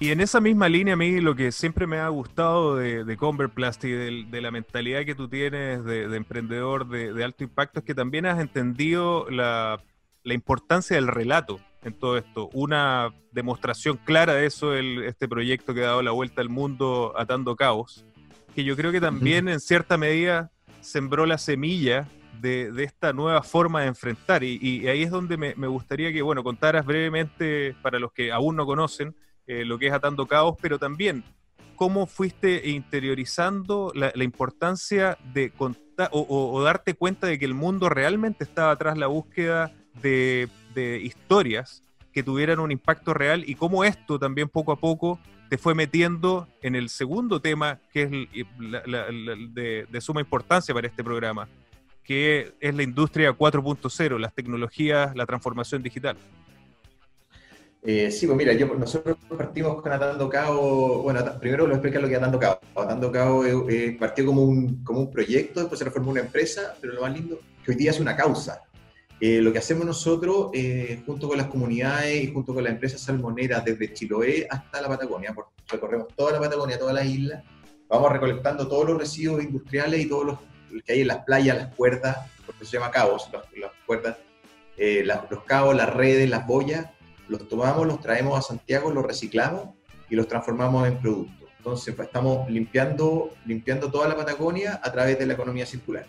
Y en esa misma línea, a mí lo que siempre me ha gustado de, de Converplast y de, la mentalidad que tú tienes de, emprendedor de, alto impacto es que también has entendido la, importancia del relato en todo esto. Una demostración clara de eso es este proyecto que ha dado la vuelta al mundo atando caos, que yo creo que también en cierta medida sembró la semilla de, esta nueva forma de enfrentar. Y, ahí es donde me, me, gustaría que, bueno, contaras brevemente, para los que aún no conocen, eh, lo que es Atando Caos, pero también cómo fuiste interiorizando la, importancia de contar o, darte cuenta de que el mundo realmente estaba atrás la búsqueda de, historias que tuvieran un impacto real y cómo esto también poco a poco te fue metiendo en el segundo tema que es de, de, suma importancia para este programa, que es la industria 4.0, las tecnologías, la transformación digital. Eh, sí, pues mira, yo, nosotros partimos con Atando Cabo, bueno, primero lo explicar lo que es Atando Cabo. Atando Cabo eh, eh, partió como un, como un proyecto, después se reformó una empresa, pero lo más lindo, que hoy día es una causa. lo que hacemos nosotros, junto con las comunidades y junto con la empresa salmonera, desde Chiloé hasta la Patagonia, recorremos toda la Patagonia, todas las islas, vamos recolectando todos los residuos industriales y todos los que hay en las playas, las cuerdas, porque se llama cabos, las cuerdas, los cabos, las redes, las boyas, los tomamos, los traemos a Santiago, los reciclamos y los transformamos en productos. Entonces, pues, estamos limpiando, limpiando toda la Patagonia a través de la economía circular.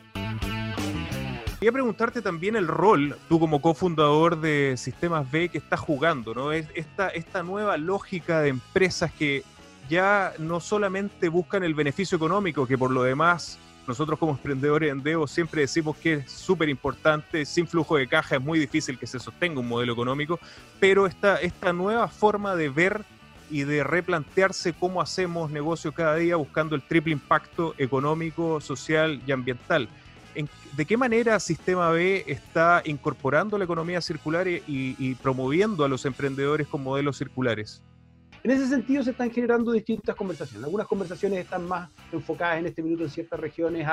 Quería preguntarte también el rol, tú como cofundador de Sistemas B, que estás jugando, ¿no? Es esta, esta nueva lógica de empresas que ya no solamente buscan el beneficio económico, que por lo demás nosotros como emprendedores en Devo siempre decimos que es súper importante, sin flujo de caja es muy difícil que se sostenga un modelo económico, pero esta, esta nueva forma de ver y de replantearse cómo hacemos negocio cada día buscando el triple impacto económico, social y ambiental. ¿De qué manera Sistema B está incorporando la economía circular y promoviendo a los emprendedores con modelos circulares? En ese sentido se están generando distintas conversaciones. Algunas conversaciones están más enfocadas en este minuto en ciertas regiones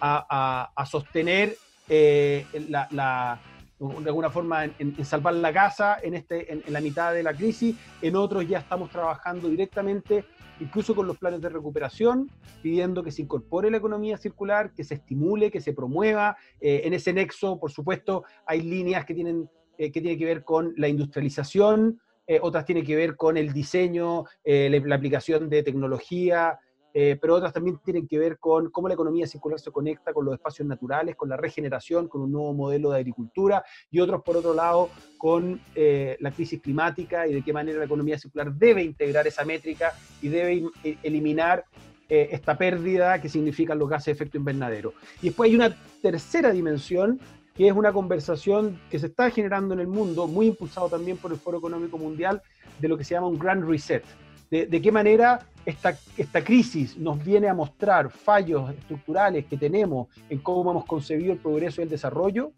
a, sostener eh, la, de alguna forma en, salvar la casa en, este, en, la mitad de la crisis. En otros ya estamos trabajando directamente, incluso con los planes de recuperación, pidiendo que se incorpore la economía circular, que se estimule, que se promueva. Eh, en ese nexo, por supuesto, hay líneas que tienen, eh, que, tienen que ver con la industrialización, eh, otras tienen que ver con el diseño, eh, la, aplicación de tecnología, eh, pero otras también tienen que ver con cómo la economía circular se conecta con los espacios naturales, con la regeneración, con un nuevo modelo de agricultura, y otros, por otro lado, con la crisis climática y de qué manera la economía circular debe integrar esa métrica y debe eliminar esta pérdida que significan los gases de efecto invernadero. Y después hay una tercera dimensión que es una conversación que se está generando en el mundo, muy impulsado también por el Foro Económico Mundial, de lo que se llama un Grand Reset. De, qué manera esta, esta crisis nos viene a mostrar fallos estructurales que tenemos en cómo hemos concebido el progreso y el desarrollo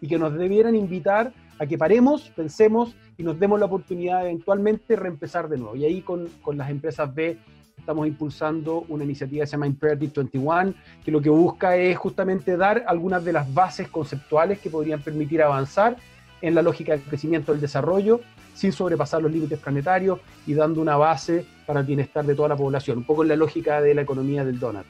y que nos debieran invitar a que paremos, pensemos y nos demos la oportunidad de eventualmente reempezar de nuevo. Y ahí con, con las empresas B estamos impulsando una iniciativa que se llama Imperative 21, que lo que busca es justamente dar algunas de las bases conceptuales que podrían permitir avanzar en la lógica del crecimiento del desarrollo sin sobrepasar los límites planetarios y dando una base para el bienestar de toda la población, un poco en la lógica de la economía del donut.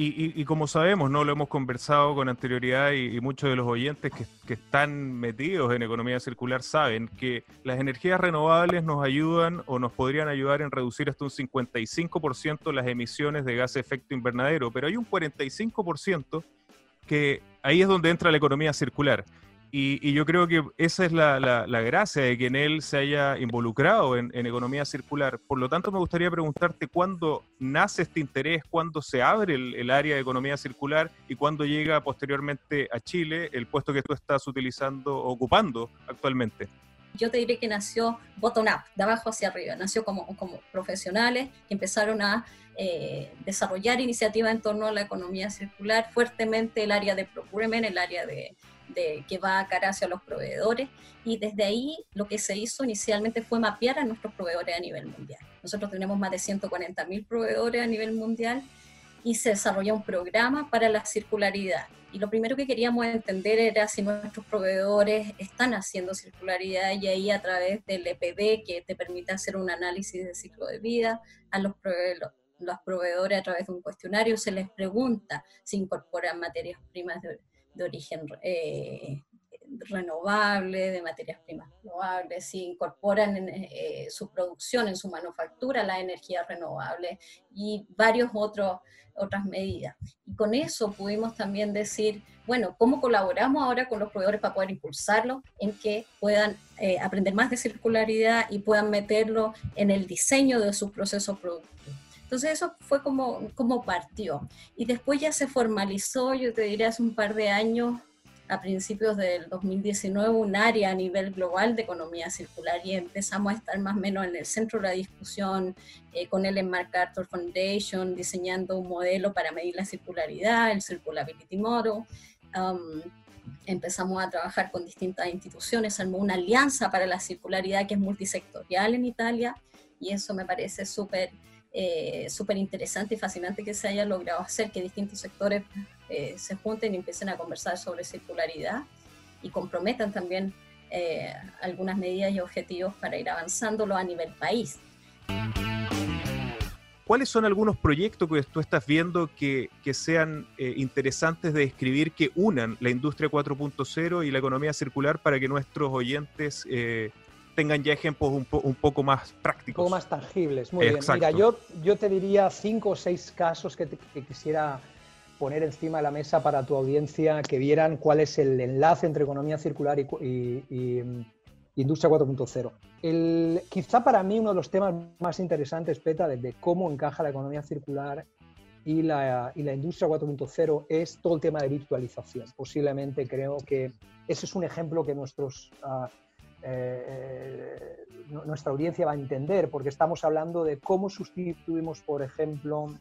Y, como sabemos, no lo hemos conversado con anterioridad y, muchos de los oyentes que, están metidos en economía circular saben que las energías renovables nos ayudan o nos podrían ayudar en reducir hasta un 55% las emisiones de gas de efecto invernadero, pero hay un 45% que ahí es donde entra la economía circular. Y, yo creo que esa es la, gracia de que en él se haya involucrado en, economía circular. Por lo tanto, me gustaría preguntarte cuándo nace este interés, cuándo se abre el, área de economía circular y cuándo llega posteriormente a Chile el puesto que tú estás utilizando, ocupando actualmente. Yo te diré que nació bottom-up, de abajo hacia arriba. Nació como, profesionales que empezaron a eh, desarrollar iniciativas en torno a la economía circular, fuertemente el área de procurement, el área de que va a cara hacia los proveedores y desde ahí lo que se hizo inicialmente fue mapear a nuestros proveedores a nivel mundial. Nosotros tenemos más de 140 mil proveedores a nivel mundial y se desarrolló un programa para la circularidad Y lo primero que queríamos entender era si nuestros proveedores están haciendo circularidad y ahí a través del EPD que te permite hacer un análisis de ciclo de vida, a los proveedores, los proveedores a través de un cuestionario se les pregunta si incorporan materias primas de, origen eh, renovable, de materias primas renovables, si incorporan en eh, su producción, en su manufactura, la energía renovable y varios otros otras medidas. Y con eso pudimos también decir, bueno, ¿cómo colaboramos ahora con los proveedores para poder impulsarlo en que puedan eh, aprender más de circularidad y puedan meterlo en el diseño de sus procesos productivos? Entonces eso fue como, como partió. Y después ya se formalizó, yo te diría, hace un par de años, a principios del 2019 un área a nivel global de economía circular y empezamos a estar más o menos en el centro de la discusión eh, con el MacArthur Foundation, diseñando un modelo para medir la circularidad, el Circulability Model. Um, empezamos a trabajar con distintas instituciones, armó una alianza para la circularidad que es multisectorial en Italia y eso me parece súper eh, súper interesante y fascinante que se haya logrado hacer, que distintos sectores eh, se junten y empiecen a conversar sobre circularidad y comprometan también eh, algunas medidas y objetivos para ir avanzándolo a nivel país. ¿Cuáles son algunos proyectos que tú estás viendo que, que sean interesantes de describir, que unan la industria 4.0 y la economía circular para que nuestros oyentes tengan ya ejemplos un, un, poco más prácticos. Un poco más tangibles. Muy bien. Mira, yo, yo te diría cinco o seis casos que, quisiera poner encima de la mesa para tu audiencia, que vieran cuál es el enlace entre economía circular y, y, mm, industria 4.0. Quizá para mí uno de los temas más interesantes, Peta, de, cómo encaja la economía circular y la, y la industria 4.0 es todo el tema de virtualización. Posiblemente creo que ese es un ejemplo que nuestros ah, eh, nuestra audiencia va a entender, porque estamos hablando de cómo sustituimos, por ejemplo,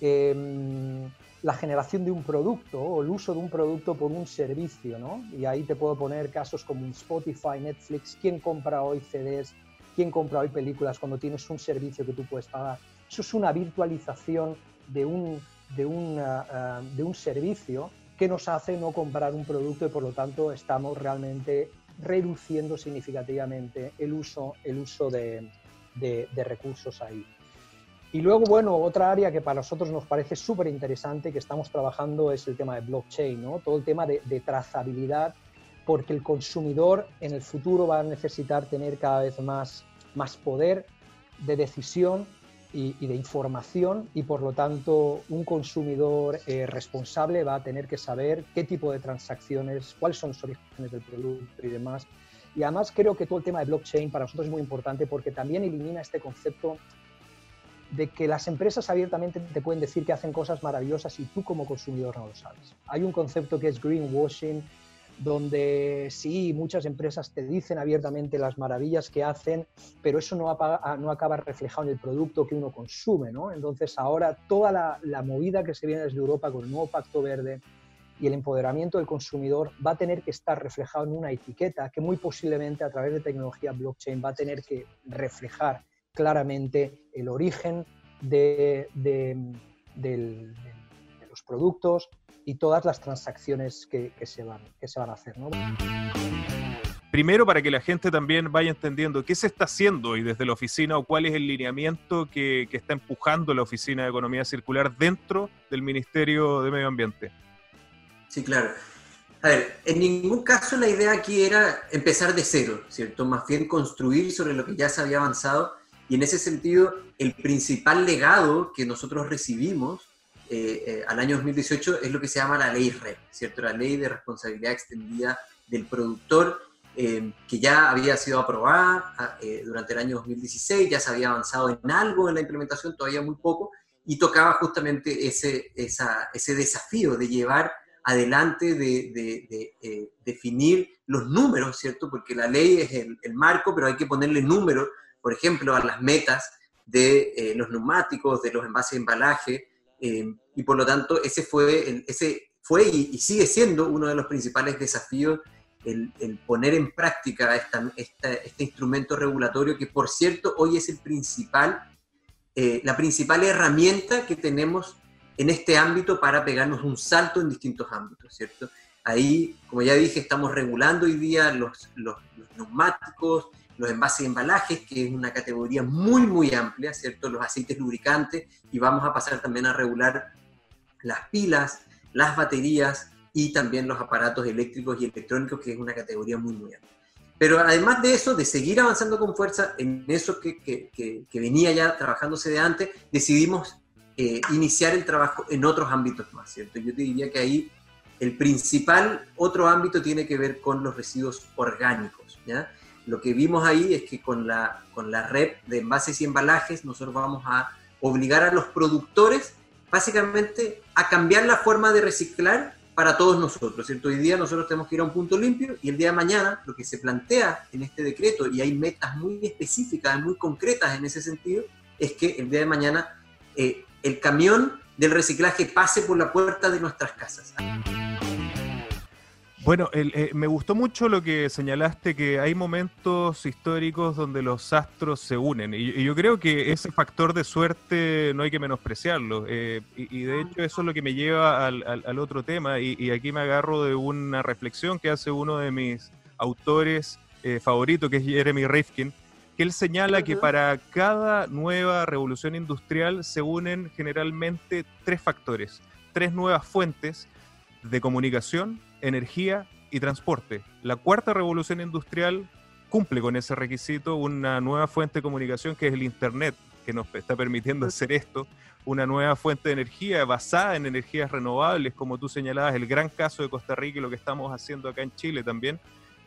em, la generación de un producto o el uso de un producto por un servicio, ¿no? Y ahí te puedo poner casos como Spotify, Netflix, ¿quién compra hoy CDs? ¿Quién compra hoy películas cuando tienes un servicio que tú puedes pagar? Eso es una virtualización de un, de ah, de un servicio que nos hace no comprar un producto y por lo tanto estamos realmente reduciendo significativamente el uso, el uso de, recursos ahí. Y luego, bueno, otra área que para nosotros nos parece súper interesante que estamos trabajando es el tema de blockchain, ¿no? Todo el tema de, trazabilidad, porque el consumidor en el futuro va a necesitar tener cada vez más, más poder de decisión y, de información y por lo tanto un consumidor eh, responsable va a tener que saber qué tipo de transacciones, cuáles son los orígenes del producto y demás. Y además creo que todo el tema de blockchain para nosotros es muy importante porque también elimina este concepto de que las empresas abiertamente te pueden decir que hacen cosas maravillosas y tú como consumidor no lo sabes. Hay un concepto que es greenwashing, donde sí, muchas empresas te dicen abiertamente las maravillas que hacen, pero eso no, no acaba reflejado en el producto que uno consume. ¿no? Entonces ahora toda la, movida que se viene desde Europa con el nuevo Pacto Verde y el empoderamiento del consumidor va a tener que estar reflejado en una etiqueta que muy posiblemente a través de tecnología blockchain va a tener que reflejar claramente el origen de, los productos, y todas las transacciones que, se, van, que se van a hacer. Primero, para que la gente también vaya entendiendo qué se está haciendo hoy desde la oficina o cuál es el lineamiento que, que está empujando la Oficina de Economía Circular dentro del Ministerio de Medio Ambiente. Sí, claro. A ver, en ningún caso la idea aquí era empezar de cero, ¿cierto? Más bien construir sobre lo que ya se había avanzado y en ese sentido el principal legado que nosotros recibimos eh, eh, al año 2018 es lo que se llama la ley REP, ¿cierto? La ley de responsabilidad extendida del productor, eh, que ya había sido aprobada ah, durante el año 2016, ya se había avanzado en algo en la implementación, todavía muy poco, y tocaba justamente ese, ese desafío de llevar adelante, de, definir los números, ¿cierto? Porque la ley es el, el marco, pero hay que ponerle números, por ejemplo, a las metas de los neumáticos, de los envases de embalaje, eh, y por lo tanto, ese fue, ese fue y, sigue siendo uno de los principales desafíos, el, poner en práctica este instrumento regulatorio, que por cierto hoy es el principal, eh, la principal herramienta que tenemos en este ámbito para pegarnos un salto en distintos ámbitos, ¿cierto? Ahí, como ya dije, estamos regulando hoy día los, los, neumáticos, los envases y embalajes, que es una categoría muy, muy amplia, ¿cierto? Los aceites lubricantes, y vamos a pasar también a regular las pilas, las baterías y también los aparatos eléctricos y electrónicos, que es una categoría muy, muy amplia. Pero además de eso, de seguir avanzando con fuerza en eso que, que, que, venía ya trabajándose de antes, decidimos eh, iniciar el trabajo en otros ámbitos más, ¿cierto? Yo te diría que ahí el principal otro ámbito tiene que ver con los residuos orgánicos, ¿ya? Lo que vimos ahí es que con la, con la red de envases y embalajes nosotros vamos a obligar a los productores básicamente a cambiar la forma de reciclar para todos nosotros, ¿cierto? Hoy día nosotros tenemos que ir a un punto limpio y el día de mañana lo que se plantea en este decreto, y hay metas muy específicas, muy concretas en ese sentido, es que el día de mañana eh, el camión del reciclaje pase por la puerta de nuestras casas. Bueno, eh, me gustó mucho lo que señalaste, que hay momentos históricos donde los astros se unen. Y, yo creo que ese factor de suerte no hay que menospreciarlo. Eh, y, de hecho eso es lo que me lleva al, otro tema. Y, aquí me agarro de una reflexión que hace uno de mis autores eh, favoritos, que es Jeremy Rifkin, que él señala que para cada nueva revolución industrial se unen generalmente tres factores, tres nuevas fuentes de comunicación, energía y transporte. La cuarta revolución industrial cumple con ese requisito una nueva fuente de comunicación que es el Internet, que nos está permitiendo hacer esto, una nueva fuente de energía basada en energías renovables, como tú señalabas, el gran caso de Costa Rica y lo que estamos haciendo acá en Chile también,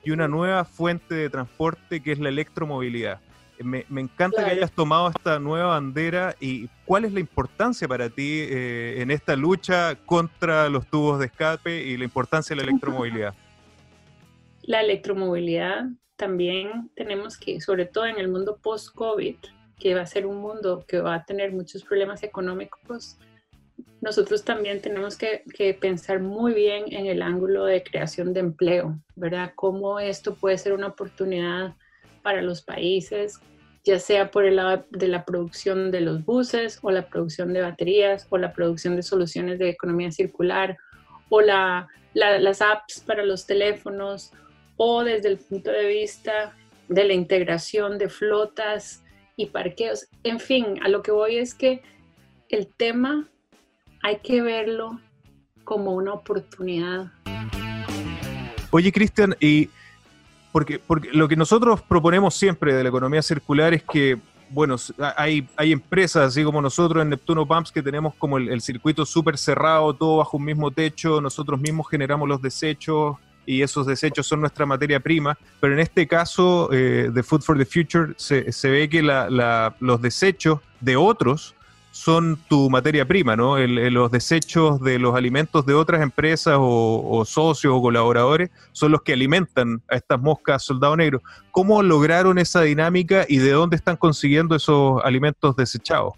y una nueva fuente de transporte que es la electromovilidad. Me, encanta que hayas tomado esta nueva bandera y cuál es la importancia para ti eh, en esta lucha contra los tubos de escape y la importancia de la electromovilidad. La electromovilidad también tenemos que, sobre todo en el mundo post-COVID, que va a ser un mundo que va a tener muchos problemas económicos, nosotros también tenemos que, que, pensar muy bien en el ángulo de creación de empleo, ¿verdad? Cómo esto puede ser una oportunidad para los países, ya sea por el lado de la producción de los buses o la producción de baterías o la producción de soluciones de economía circular o la, las apps para los teléfonos o desde el punto de vista de la integración de flotas y parqueos. En fin, a lo que voy es que el tema hay que verlo como una oportunidad. Oye, Cristian, y porque, lo que nosotros proponemos siempre de la economía circular es que, bueno, hay, hay empresas así como nosotros en Neptuno Pumps que tenemos como el, circuito súper cerrado, todo bajo un mismo techo, nosotros mismos generamos los desechos y esos desechos son nuestra materia prima, pero en este caso eh, de Food for the Future se, ve que los desechos de otros son tu materia prima, ¿no? los desechos de los alimentos de otras empresas o, socios o colaboradores son los que alimentan a estas moscas soldado negro. ¿Cómo lograron esa dinámica y de dónde están consiguiendo esos alimentos desechados?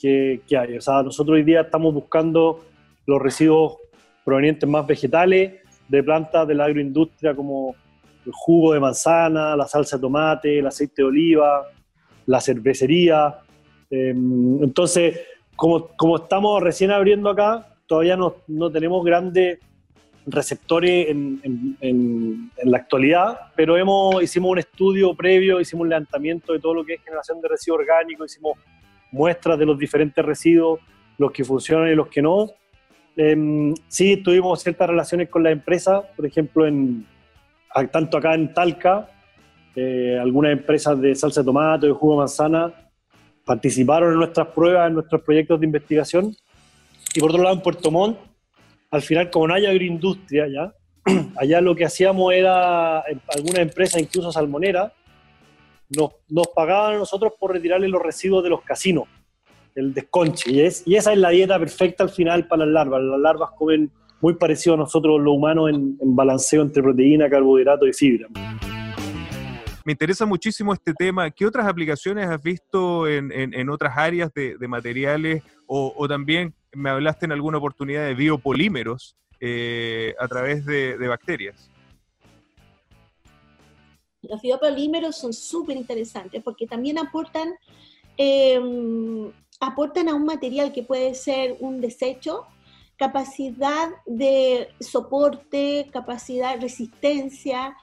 ¿Qué, hay? O sea, nosotros hoy día estamos buscando los residuos provenientes más vegetales de plantas de la agroindustria como el jugo de manzana, la salsa de tomate, el aceite de oliva, la cervecería, entonces, como, estamos recién abriendo acá, todavía no, tenemos grandes receptores en, la actualidad, pero hemos, hicimos un estudio previo, hicimos un levantamiento de todo lo que es generación de residuos orgánicos, hicimos muestras de los diferentes residuos, los que funcionan y los que no. Eh, sí, tuvimos ciertas relaciones con la empresa, por ejemplo, en, tanto acá en Talca, eh, algunas empresas de salsa de tomate, de jugo de manzana, participaron en nuestras pruebas, en nuestros proyectos de investigación. Y por otro lado, en Puerto Montt, al final, como no hay agroindustria ya, allá lo que hacíamos era, algunas empresas, incluso salmonera, nos, nos pagaban a nosotros por retirarle los residuos de los casinos, el desconche. Y, es, esa es la dieta perfecta al final para las larvas. Las larvas comen muy parecido a nosotros los humanos en, en balanceo entre proteína, carbohidrato y fibra. Me interesa muchísimo este tema. ¿Qué otras aplicaciones has visto en, otras áreas de, materiales o, también me hablaste en alguna oportunidad de biopolímeros eh, a través de, bacterias? Los biopolímeros son súper interesantes porque también aportan em, aportan a un material que puede ser un desecho, capacidad de soporte, capacidad, resistencia,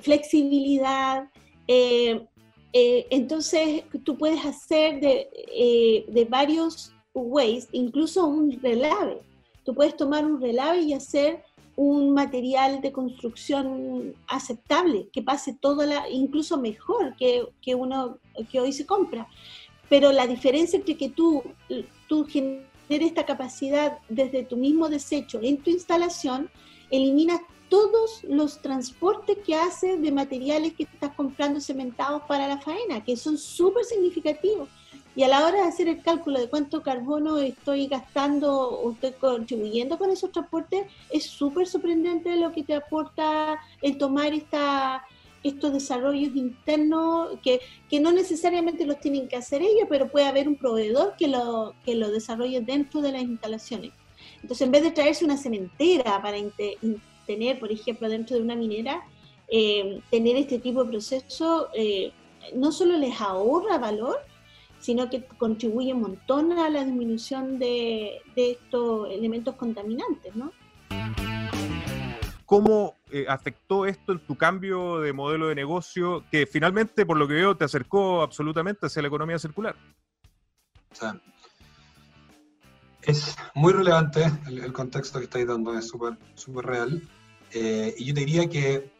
flexibilidad. Eh, eh, entonces, tú puedes hacer de, eh, de, varios ways, incluso un relave. Tú puedes tomar un relave y hacer un material de construcción aceptable, que pase todo, la, incluso mejor que, que uno que hoy se compra. Pero la diferencia entre que tú, tú generes esta capacidad desde tu mismo desecho en tu instalación, eliminas todos los transportes que haces de materiales que estás comprando cementados para la faena, que son súper significativos. Y a la hora de hacer el cálculo de cuánto carbono estoy gastando o estoy contribuyendo con esos transportes, es súper sorprendente lo que te aporta el tomar esta, estos desarrollos internos que, que, no necesariamente los tienen que hacer ellos, pero puede haber un proveedor que lo, que lo desarrolle dentro de las instalaciones. Entonces, en vez de traerse una cementera para tener, por ejemplo, dentro de una minera, eh, tener este tipo de proceso eh, no solo les ahorra valor, sino que contribuye un montón a la disminución de, de estos elementos contaminantes, ¿no? ¿Cómo eh, afectó esto en tu cambio de modelo de negocio que finalmente, por lo que veo, te acercó absolutamente hacia la economía circular? O sea, es muy relevante el, contexto que estáis dando, es súper súper real. Eh, y yo diría que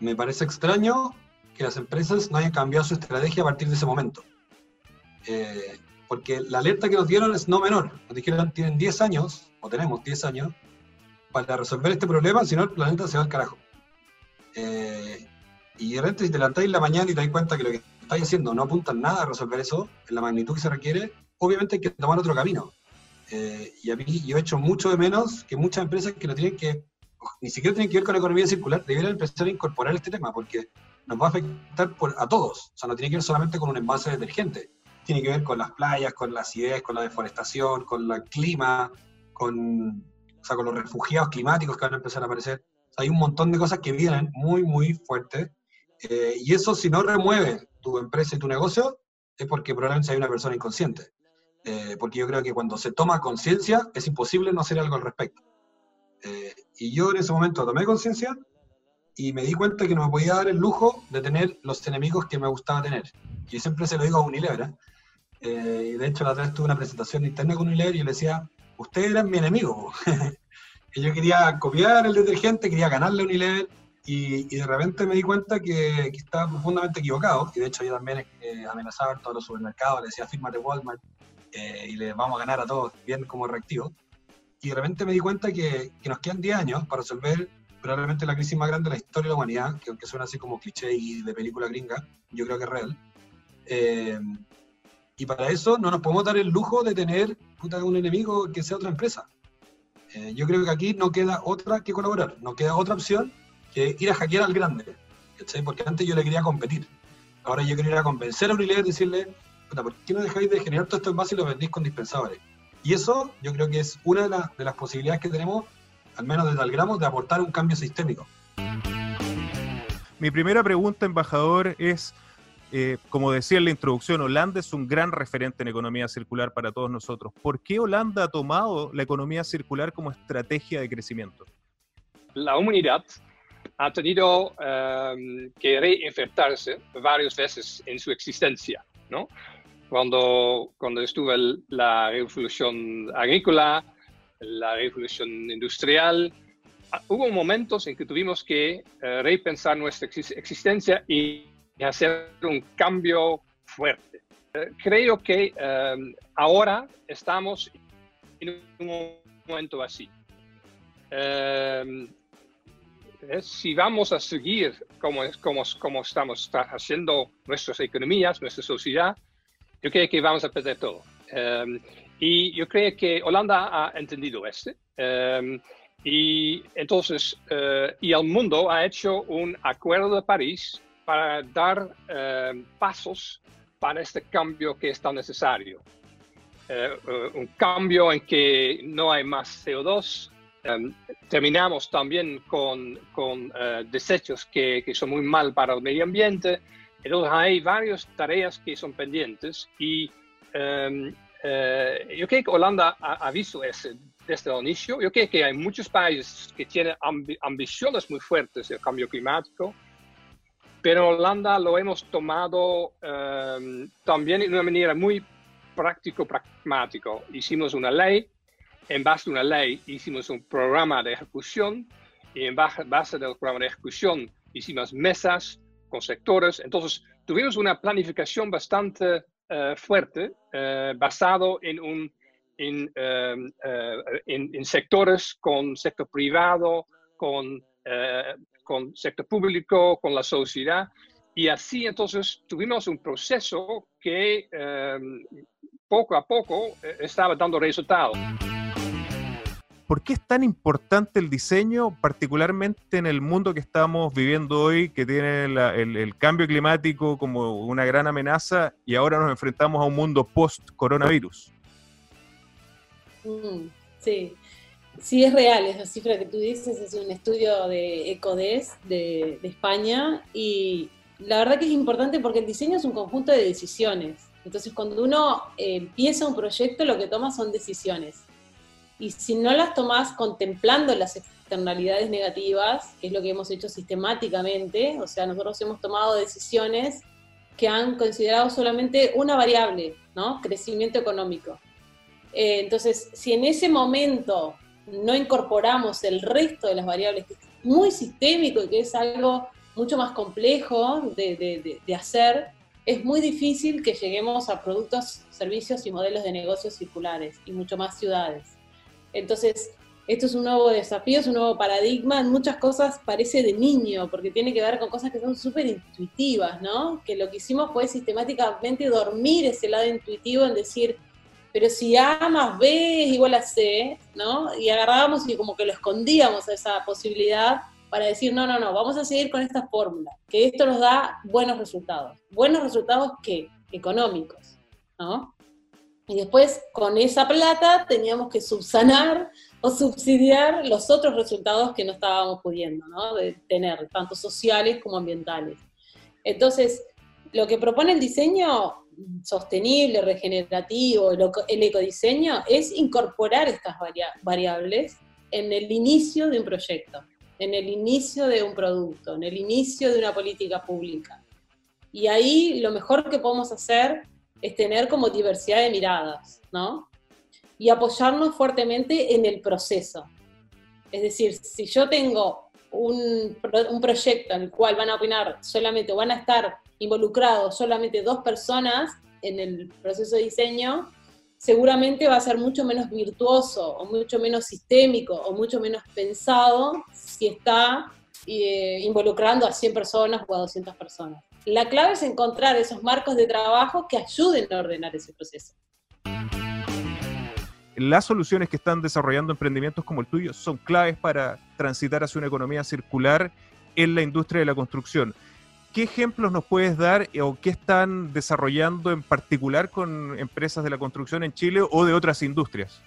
me parece extraño que las empresas no hayan cambiado su estrategia a partir de ese momento. Eh, porque la alerta que nos dieron es no menor. Nos dijeron tienen 10 años, o tenemos 10 años, para resolver este problema, si no el planeta se va al carajo. Eh, y de repente si te levantáis en la mañana y te das cuenta que lo que estáis haciendo no apunta nada a resolver eso, en la magnitud que se requiere, obviamente hay que tomar otro camino. Eh, y a mí yo he hecho mucho de menos que muchas empresas que no tienen que, ni siquiera tienen que ver con la economía circular, debieran empezar a incorporar este tema, porque nos va a afectar a todos. O sea, no tiene que ver solamente con un envase detergente, tiene que ver con las playas, con la acidez, con la deforestación, con el clima, con o sea, con los refugiados climáticos que van a empezar a aparecer. hay un montón de cosas que vienen muy, muy fuertes. Eh, y eso, si no remueve tu empresa y tu negocio, es porque probablemente hay una persona inconsciente. Eh, porque yo creo que cuando se toma conciencia, es imposible no hacer algo al respecto. Eh, y yo en ese momento tomé conciencia y me di cuenta que no me podía dar el lujo de tener los enemigos que me gustaba tener. Y siempre se lo digo a Unilever. y de hecho, la otra vez tuve una presentación interna con Unilever y le decía, ustedes eran mi enemigo. y yo quería copiar el detergente, quería ganarle a Unilever, y, y, de repente me di cuenta que, que, estaba profundamente equivocado, y de hecho yo también eh, amenazaba a todos los supermercados, le decía, fírmate Walmart, eh, y le vamos a ganar a todos, bien como reactivo. Y de repente me di cuenta que, que, nos quedan 10 años para resolver probablemente la crisis más grande de la historia de la humanidad, que aunque suena así como cliché y de película gringa, yo creo que es real. Eh, y para eso no nos podemos dar el lujo de tener un enemigo que sea otra empresa. Eh, yo creo que aquí no queda otra que colaborar, no queda otra opción que ir a hackear al grande. Porque antes yo le quería competir. Ahora yo quería ir a convencer a Unilever y decirle, ¿por qué no dejáis de generar todo esto en base y lo vendéis con dispensadores? Y eso yo creo que es una de, de las posibilidades que tenemos, al menos desde Algramos, de aportar un cambio sistémico. Mi primera pregunta, embajador, es eh, como decía en la introducción, Holanda es un gran referente en economía circular para todos nosotros. ¿Por qué Holanda ha tomado la economía circular como estrategia de crecimiento? La humanidad ha tenido em, que reinventarse varias veces en su existencia, ¿no? Cuando, cuando estuvo la revolución agrícola, la revolución industrial, ah, hubo momentos en que tuvimos que eh, repensar nuestra existencia y hacer un cambio fuerte. Eh, creo que em, ahora estamos en un momento así. Em, eh, si vamos a seguir como, como, como estamos haciendo nuestras economías, nuestra sociedad, yo creo que vamos a perder todo. Em, y yo creo que Holanda ha entendido esto. y entonces, eh, y el mundo ha hecho un acuerdo de París para dar eh, pasos para este cambio que es tan necesario. Eh, un cambio en que no hay más CO2. terminamos también con, con desechos que, que, son muy mal para el medio ambiente. Entonces hay varias tareas que son pendientes y eh, yo creo que Holanda ha, visto ese desde el inicio. Yo creo que hay muchos países que tienen ambiciones muy fuertes del cambio climático, pero Holanda lo hemos tomado em, también de una manera muy práctico-pragmática. Hicimos una ley, en base a una ley hicimos un programa de ejecución y en base del programa de ejecución hicimos mesas sectores. Entonces, tuvimos una planificación bastante eh, fuerte eh, basado en, un, em, eh, en, en, sectores con sector privado, con, con sector público, con la sociedad. Y así entonces tuvimos un proceso que em, poco a poco estaba dando resultados. ¿Por qué es tan importante el diseño, particularmente en el mundo que estamos viviendo hoy, que tiene el, cambio climático como una gran amenaza y ahora nos enfrentamos a un mundo post-coronavirus? Mm, sí, sí es real, esa cifra que tú dices es un estudio de ECODES de, España y la verdad que es importante porque el diseño es un conjunto de decisiones. Entonces cuando uno empieza un proyecto lo que toma son decisiones y si no las tomás contemplando las externalidades negativas, que es lo que hemos hecho sistemáticamente, o sea, nosotros hemos tomado decisiones que han considerado solamente una variable, ¿no? Crecimiento económico. Eh, entonces, si en ese momento no incorporamos el resto de las variables, que es muy sistémico y que es algo mucho más complejo de, de, de hacer, es muy difícil que lleguemos a productos, servicios y modelos de negocios circulares y mucho más ciudades. Entonces, esto es un nuevo desafío, es un nuevo paradigma. En muchas cosas parece de niño, porque tiene que ver con cosas que son súper intuitivas, ¿no? Que lo que hicimos fue sistemáticamente dormir ese lado intuitivo en decir, pero si A más B es igual a C, ¿no? Y agarrábamos y como que lo escondíamos a esa posibilidad para decir, no, no, no, vamos a seguir con esta fórmula, que esto nos da buenos resultados. ¿Buenos resultados qué? Económicos, ¿no? Y después con esa plata teníamos que subsanar o subsidiar los otros resultados que no estábamos pudiendo ¿no? de tener, tanto sociales como ambientales. Entonces, lo que propone el diseño sostenible, regenerativo, el ecodiseño, es incorporar estas variables en el inicio de un proyecto, en el inicio de un producto, en el inicio de una política pública. Y ahí lo mejor que podemos hacer es tener como diversidad de miradas, ¿no? Y apoyarnos fuertemente en el proceso. Es decir, si yo tengo un, proyecto en el cual van a opinar solamente, van a estar involucrados solamente dos personas en el proceso de diseño, seguramente va a ser mucho menos virtuoso o mucho menos sistémico o mucho menos pensado si está eh, involucrando a 100 personas o a 200 personas. La clave es encontrar esos marcos de trabajo que ayuden a ordenar ese proceso. Las soluciones que están desarrollando emprendimientos como el tuyo son claves para transitar hacia una economía circular en la industria de la construcción. ¿Qué ejemplos nos puedes dar o qué están desarrollando en particular con empresas de la construcción en Chile o de otras industrias?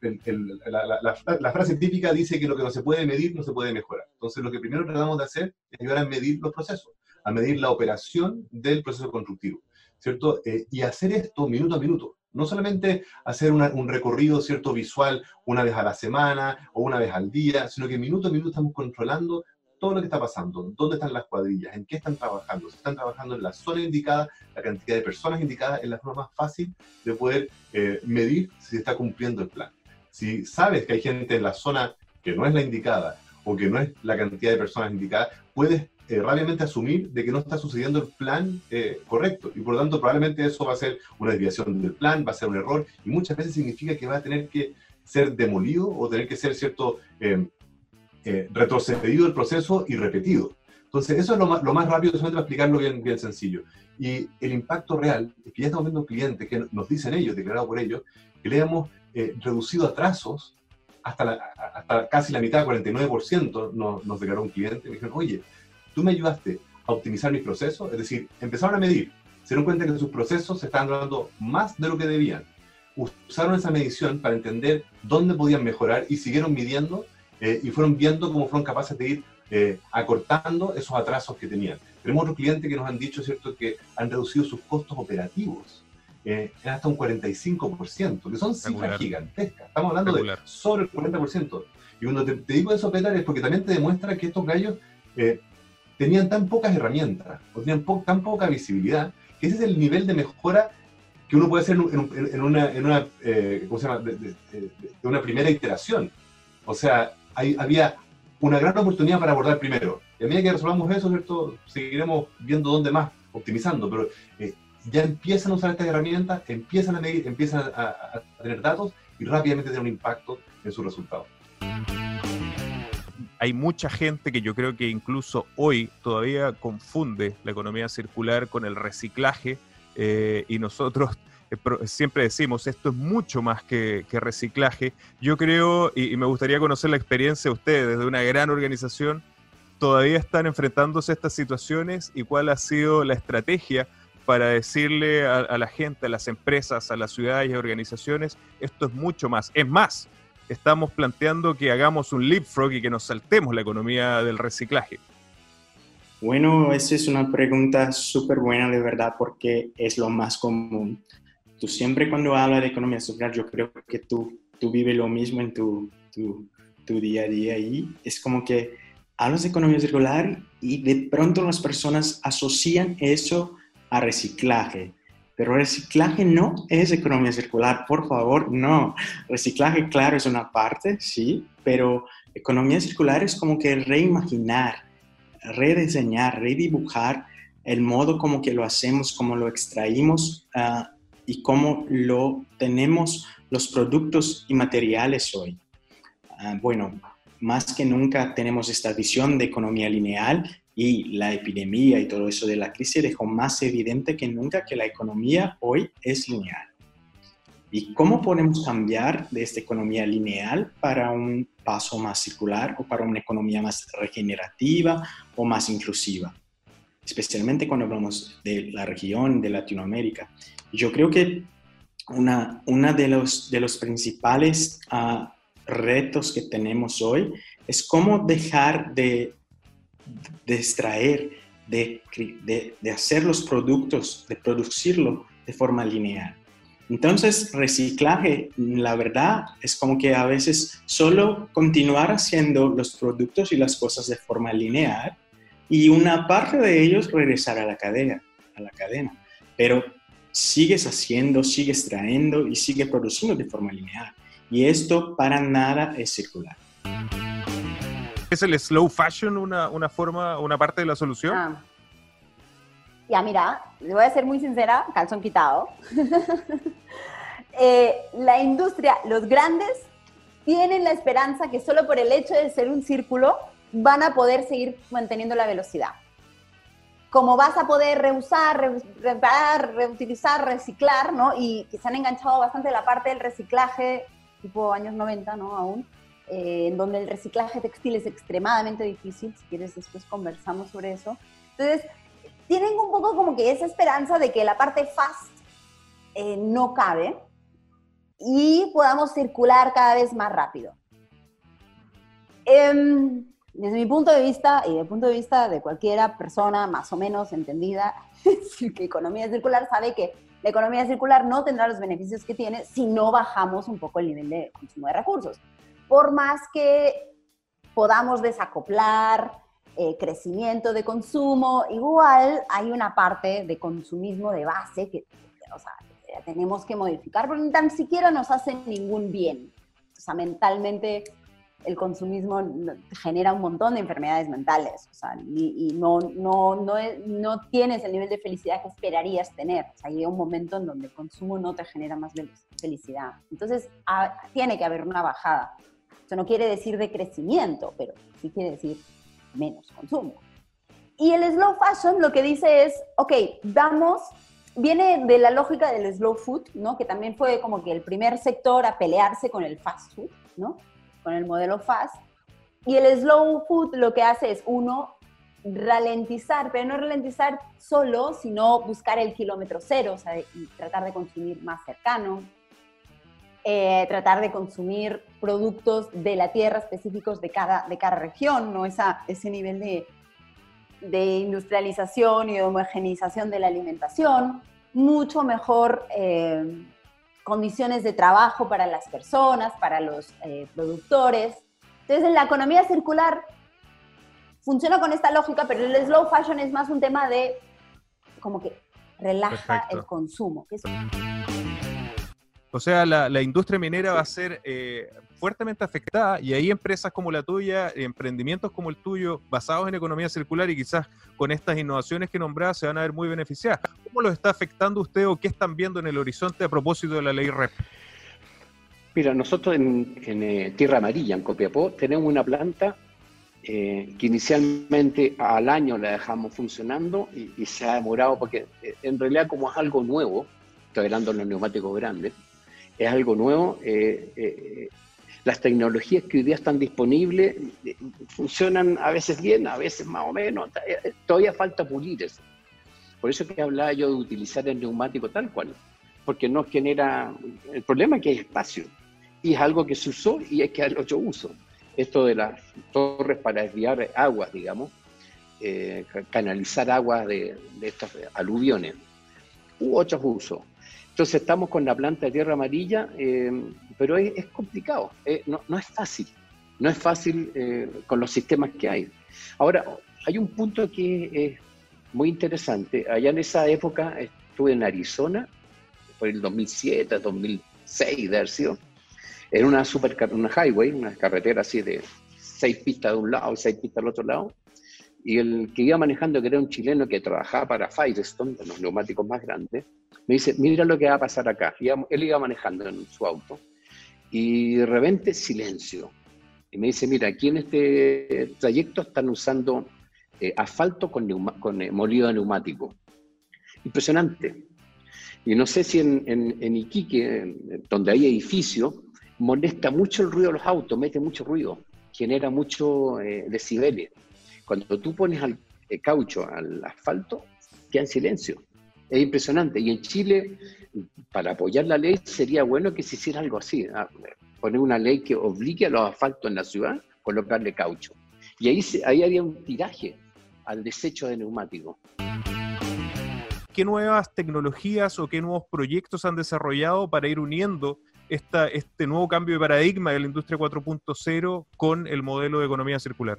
la, frase típica dice que lo que no se puede medir no se puede mejorar. Entonces, lo que primero tratamos de hacer es ayudar a medir los procesos a medir la operación del proceso constructivo, ¿cierto? Eh, y hacer esto minuto a minuto. No solamente hacer un recorrido cierto visual una vez a la semana o una vez al día, sino que minuto a minuto estamos controlando todo lo que está pasando, dónde están las cuadrillas, en qué están trabajando, si están trabajando en la zona indicada, la cantidad de personas indicadas es la forma más fácil de poder eh, medir si se está cumpliendo el plan. Si sabes que hay gente en la zona que no es la indicada o que no es la cantidad de personas indicadas, puedes eh, rápidamente asumir de que no está sucediendo el plan eh, correcto y por lo tanto probablemente eso va a ser una desviación del plan, va a ser un error y muchas veces significa que va a tener que ser demolido o tener que ser cierto em, eh, retrocedido el proceso y repetido. Entonces eso es lo más, lo más rápido, solamente para explicarlo bien, bien sencillo. Y el impacto real es que ya estamos viendo clientes que nos dicen ellos, declarado por ellos, que le hemos reducido atrasos hasta, hasta casi la mitad, 49%, nos, nos declaró un cliente, me dijeron, oye, tú me ayudaste a optimizar mis procesos, es decir, empezaron a medir, se dieron cuenta que sus procesos se estaban dando más de lo que debían. Usaron esa medición para entender dónde podían mejorar y siguieron midiendo eh, y fueron viendo cómo fueron capaces de ir eh, acortando esos atrasos que tenían. Tenemos otros clientes que nos han dicho, ¿cierto?, que han reducido sus costos operativos eh, es hasta un 45%, que son cifras gigantescas. Estamos hablando de Espectacular. sobre el 40%. Y cuando te, te digo eso, Petar, es porque también te demuestra que estos gallos eh, tenían tan pocas herramientas, o tenían po- tan poca visibilidad, que ese es el nivel de mejora que uno puede hacer en, un- en un- en una, primera iteración. O sea, hay- había una gran oportunidad para abordar primero. Y a medida que resolvamos eso, ¿cierto? Seguiremos viendo dónde más, optimizando, pero eh, ya empiezan a usar estas herramientas, empiezan a medir, empiezan a, a- a tener datos y rápidamente tienen un impacto en sus resultados. Hay mucha gente que yo creo que incluso hoy todavía confunde la economía circular con el reciclaje eh, y nosotros eh, siempre decimos esto es mucho más que, reciclaje. Yo creo, y, me gustaría conocer la experiencia de ustedes desde una gran organización, todavía están enfrentándose a estas situaciones y cuál ha sido la estrategia para decirle a, a la gente, a las empresas, a las ciudades y organizaciones, esto es mucho más. Es más, estamos planteando que hagamos un leapfrog y que nos saltemos la economía del reciclaje. Bueno, esa es una pregunta súper buena de verdad porque es lo más común. Tú siempre cuando hablas de economía circular, yo creo que tú, tú vives lo mismo en tu, tu, tu día a día y es como que hablas de economía circular y de pronto las personas asocian eso a reciclaje. Pero reciclaje no es economía circular, por favor, no. Reciclaje, claro, es una parte, sí, pero economía circular es como que reimaginar, rediseñar, redibujar el modo como que lo hacemos, cómo lo extraímos ah, y cómo lo tenemos los productos y materiales hoy. Ah, bueno, más que nunca tenemos esta visión de economía lineal y la epidemia y todo eso de la crisis dejó más evidente que nunca que la economía hoy es lineal. ¿Y cómo podemos cambiar de esta economía lineal para un paso más circular o para una economía más regenerativa o más inclusiva? Especialmente cuando hablamos de la región de Latinoamérica. Yo creo que una, una de, los, de los principales ah, retos que tenemos hoy es cómo dejar de, de extraer, de, de hacer los productos, de producirlo de forma lineal. Entonces, reciclaje, la verdad, es como que a veces solo continuar haciendo los productos y las cosas de forma lineal y una parte de ellos regresar a la cadena, a la cadena. Pero sigues haciendo, sigues trayendo y sigues produciendo de forma lineal. Y esto para nada es circular. ¿Es el slow fashion una, una forma, una parte de la solución? Ah. Ya, mira, le voy a ser muy sincera, calzón quitado. Eh, la industria, los grandes, tienen la esperanza que solo por el hecho de ser un círculo van a poder seguir manteniendo la velocidad. Como vas a poder reusar, re- reparar, reutilizar, reciclar, ¿no? Y que se han enganchado bastante la parte del reciclaje, tipo años 90, ¿no? Aún, eh, en donde el reciclaje textil es extremadamente difícil. Si quieres, después conversamos sobre eso. Entonces, tienen un poco como que esa esperanza de que la parte fast eh, no cabe y podamos circular cada vez más rápido. Em, desde mi punto de vista y desde el punto de vista de cualquiera persona más o menos entendida que economía circular sabe que la economía circular no tendrá los beneficios que tiene si no bajamos un poco el nivel de consumo de recursos. Por más que podamos desacoplar eh, crecimiento de consumo, igual hay una parte de consumismo de base que, o sea, tenemos que modificar, porque ni tan siquiera nos hace ningún bien. O sea, mentalmente el consumismo genera un montón de enfermedades mentales, o sea, y, y no, no, no, no tienes el nivel de felicidad que esperarías tener. O sea, llega un momento en donde el consumo no te genera más fel- felicidad. Entonces, ha- tiene que haber una bajada. Eso no quiere decir de crecimiento, pero sí quiere decir menos consumo. Y el slow fashion lo que dice es, ok, vamos, viene de la lógica del slow food, ¿no? Que también fue como que el primer sector a pelearse con el fast food, ¿no? Con el modelo fast. Y el slow food lo que hace es, uno, ralentizar, pero no ralentizar solo, sino buscar el kilómetro cero, o sea, y tratar de consumir más cercano, eh, tratar de consumir productos de la tierra específicos de cada, de cada región, no Esa, ese nivel de, de industrialización y de homogenización de la alimentación. mucho mejor eh, condiciones de trabajo para las personas, para los eh, productores. Entonces, en la economía circular funciona con esta lógica, pero el slow fashion es más un tema de como que relaja Perfecto. el consumo. que es- O sea, la, la industria minera va a ser eh, fuertemente afectada y ahí empresas como la tuya, emprendimientos como el tuyo, basados en economía circular y quizás con estas innovaciones que nombrás se van a ver muy beneficiadas. ¿Cómo los está afectando usted o qué están viendo en el horizonte a propósito de la ley REP? Mira, nosotros en, en, eh, Tierra Amarilla, en Copiapó, tenemos una planta eh, que inicialmente al año la dejamos funcionando y, y se ha demorado porque en realidad como es algo nuevo, estoy hablando de los neumáticos grandes, es algo nuevo, eh, eh, las tecnologías que hoy día están disponibles eh, funcionan a veces bien, a veces más o menos, eh, eh, todavía falta pulir eso. Por eso que hablaba yo de utilizar el neumático tal cual, porque no genera, el problema es que hay espacio y es algo que se usó y hay que darle otro uso. Esto de las torres para desviar aguas, digamos, eh, ca- canalizar aguas de, de estos aluviones, u otros usos. Entonces estamos con la planta de tierra amarilla, eh, pero es, es complicado, eh, no, no es fácil, no es fácil eh, con los sistemas que hay. Ahora, hay un punto que es muy interesante. Allá en esa época estuve en Arizona, por el 2007, 2006 de haber sido, era una super una highway, una carretera así de seis pistas de un lado y seis pistas del otro lado. Y el que iba manejando, que era un chileno que trabajaba para Firestone, de los neumáticos más grandes, me dice, mira lo que va a pasar acá. Iba- él iba manejando en su auto y de repente silencio. Y me dice, mira, aquí en este trayecto están usando eh, asfalto con, con eh, molido de neumático. Impresionante. Y no sé si en, en, en Iquique, donde hay edificios, molesta mucho el ruido de los autos, mete mucho ruido, genera mucho eh, decibeles. Cuando tú pones al eh, caucho al asfalto, queda en silencio. Es impresionante. Y en Chile, para apoyar la ley, sería bueno que se hiciera algo así. ah, Poner una ley que obligue a los asfaltos en la ciudad a colocarle caucho. Y ahí, ahí haría un tiraje al desecho de neumáticos. ¿Qué nuevas tecnologías o qué nuevos proyectos han desarrollado para ir uniendo este nuevo cambio de paradigma de la industria 4.0 con el modelo de economía circular?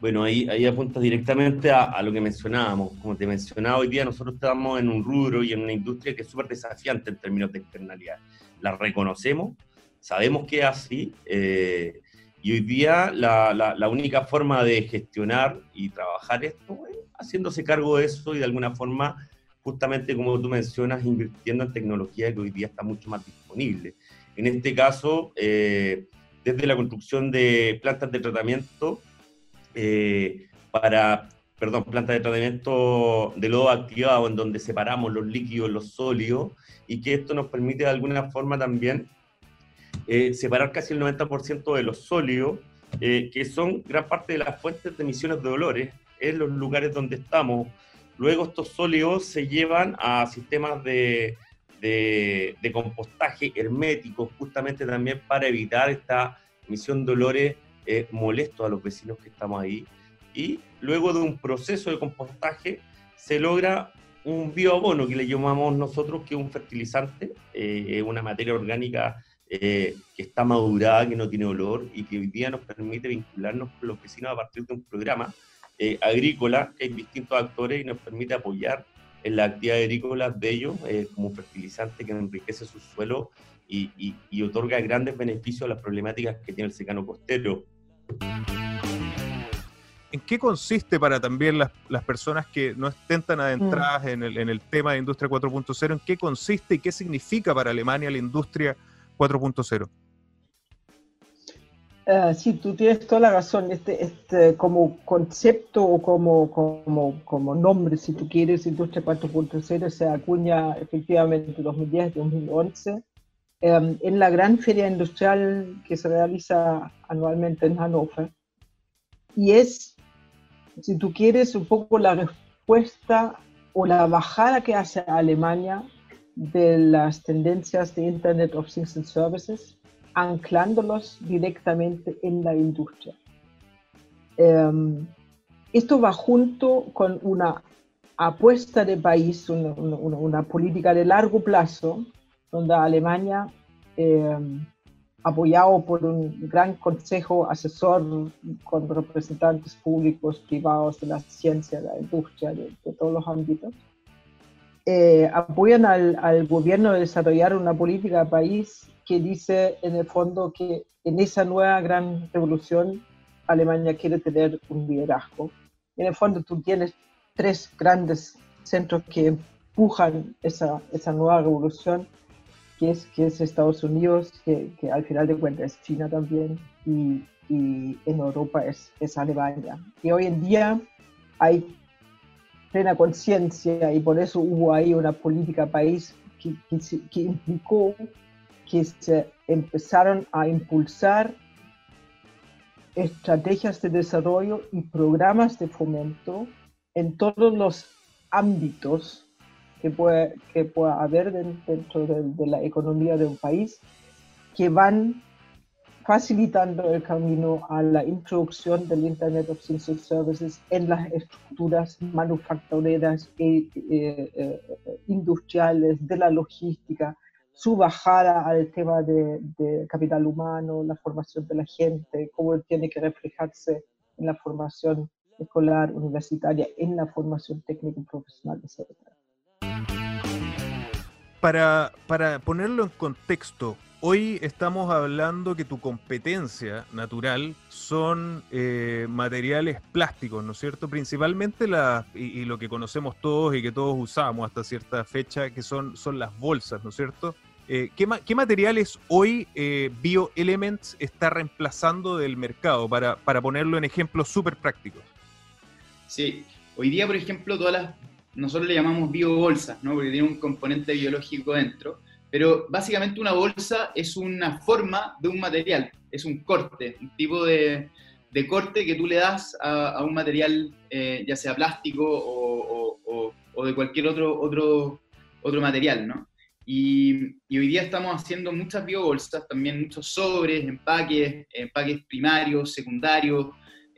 Bueno, ahí, ahí apunta directamente a, a lo que mencionábamos. Como te mencionaba, hoy día nosotros estamos en un rubro y en una industria que es súper desafiante en términos de externalidad. La reconocemos, sabemos que es así, eh, y hoy día la, la- la única forma de gestionar y trabajar esto es haciéndose cargo de eso y de alguna forma, justamente como tú mencionas, invirtiendo en tecnología que hoy día está mucho más disponible. En este caso, eh, desde la construcción de plantas de tratamiento, eh, para, perdón, plantas de tratamiento de lodo activado, en donde separamos los líquidos, los sólidos, y que esto nos permite de alguna forma también eh, separar casi el 90% de los sólidos, eh, que son gran parte de las fuentes de emisiones de olores en los lugares donde estamos. Luego estos sólidos se llevan a sistemas de, compostaje herméticos, justamente también para evitar esta emisión de olores eh, molestos a los vecinos que estamos ahí. Y luego de un proceso de compostaje se logra un bioabono que le llamamos nosotros, que es un fertilizante, eh, una materia orgánica eh, que está madurada, que no tiene olor y que hoy día nos permite vincularnos con los vecinos a partir de un programa eh, agrícola que hay distintos actores y nos permite apoyar en la actividad agrícola de ellos eh, como fertilizante que enriquece su suelo y, y- y otorga grandes beneficios a las problemáticas que tiene el secano costero. ¿En qué consiste para también las, las personas que no estén tan adentradas en, el, en el tema de Industria 4.0, en qué consiste y qué significa para Alemania la Industria 4.0? Ah, sí, tú tienes toda la razón. Este, este, como concepto o como, como, como nombre, si tú quieres, Industria 4.0 se acuña efectivamente en 2010-2011 eh, en la gran feria industrial que se realiza anualmente en Hannover. Y es, si tú quieres, un poco la respuesta o la bajada que hace Alemania de las tendencias de Internet of Things and Services anclándolos directamente en la industria. Eh, esto va junto con una apuesta de país, una, una, una política de largo plazo, donde Alemania, eh, apoyado por un gran consejo asesor con representantes públicos, privados de la ciencia, de la industria, de, de todos los ámbitos, eh, apoyan al, al, gobierno a desarrollar una política de país que dice en el fondo que en esa nueva gran revolución Alemania quiere tener un liderazgo. En el fondo tú tienes tres grandes centros que empujan esa, esa nueva revolución, que es, que es Estados Unidos, que, al final de cuentas es China también, y, y en Europa es, es Alemania. Y hoy en día hay plena conciencia y por eso hubo ahí una política país que, implicó que se empezaron a impulsar estrategias de desarrollo y programas de fomento en todos los ámbitos que puede, que pueda haber dentro de, de la economía de un país que van facilitando el camino a la introducción del Internet of Things and Services en las estructuras manufactureras e eh, eh, industriales, de la logística, su bajada al tema de, de, capital humano, la formación de la gente, cómo tiene que reflejarse en la formación escolar, universitaria, en la formación técnica y profesional, etc. Para, para ponerlo en contexto, Hoy estamos hablando que tu competencia natural son eh, materiales plásticos, ¿no es cierto? Principalmente la, y, lo que conocemos todos y que todos usamos hasta cierta fecha, que son, son las bolsas, ¿no es cierto? Eh, ¿qué, ¿qué, materiales hoy eh, BioElements está reemplazando del mercado para, para ponerlo en ejemplos súper prácticos? Sí, hoy día, por ejemplo, todas las, nosotros le llamamos biobolsas, ¿no? Porque tiene un componente biológico dentro pero básicamente una bolsa es una forma de un material, es un corte, un tipo de, corte que tú le das a, un material, eh, ya sea plástico o, de cualquier otro, otro, otro material, ¿no? Y, y, hoy día estamos haciendo muchas biobolsas, también muchos sobres, empaques, empaques primarios, secundarios.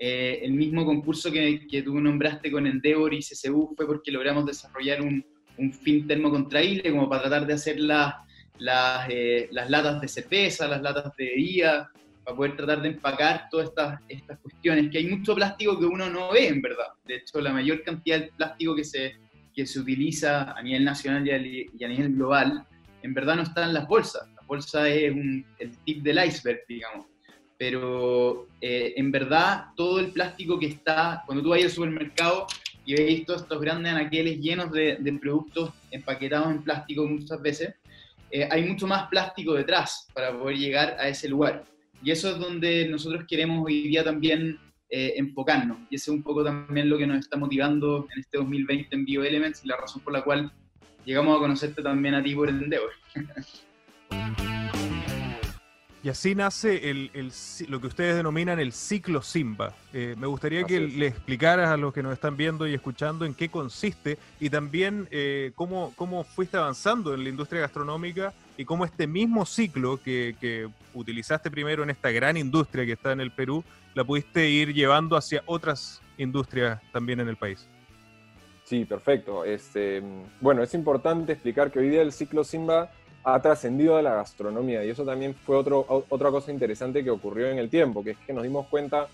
Eh, el mismo concurso que, que, tú nombraste con Endeavor y CCU fue porque logramos desarrollar un, un fin termocontraíble como para tratar de hacer las, las, eh, las latas de cerveza, las latas de bebida, para poder tratar de empacar todas estas, estas cuestiones, que hay mucho plástico que uno no ve en verdad. De hecho, la mayor cantidad de plástico que se, que se utiliza a nivel nacional y a nivel global, en verdad no está en las bolsas. La bolsa es un, el tip del iceberg, digamos. Pero eh, en verdad todo el plástico que está, cuando tú vas al supermercado, y veis todos estos grandes anaqueles llenos de, de productos empaquetados en plástico muchas veces, eh, hay mucho más plástico detrás para poder llegar a ese lugar. Y eso es donde nosotros queremos hoy día también eh, enfocarnos. Y ese es un poco también lo que nos está motivando en este 2020 en BioElements y la razón por la cual llegamos a conocerte también a ti por Endeavor. Y así nace el, el, lo que ustedes denominan el ciclo Simba. Eh, me gustaría así que es. le explicaras a los que nos están viendo y escuchando en qué consiste y también eh, cómo, cómo fuiste avanzando en la industria gastronómica y cómo este mismo ciclo que, que, utilizaste primero en esta gran industria que está en el Perú, la pudiste ir llevando hacia otras industrias también en el país. Sí, perfecto. Este, bueno, es importante explicar que hoy día el ciclo Simba ha trascendido de la gastronomía. Y eso también fue otro, otra cosa interesante que ocurrió en el tiempo, que es que nos dimos cuenta,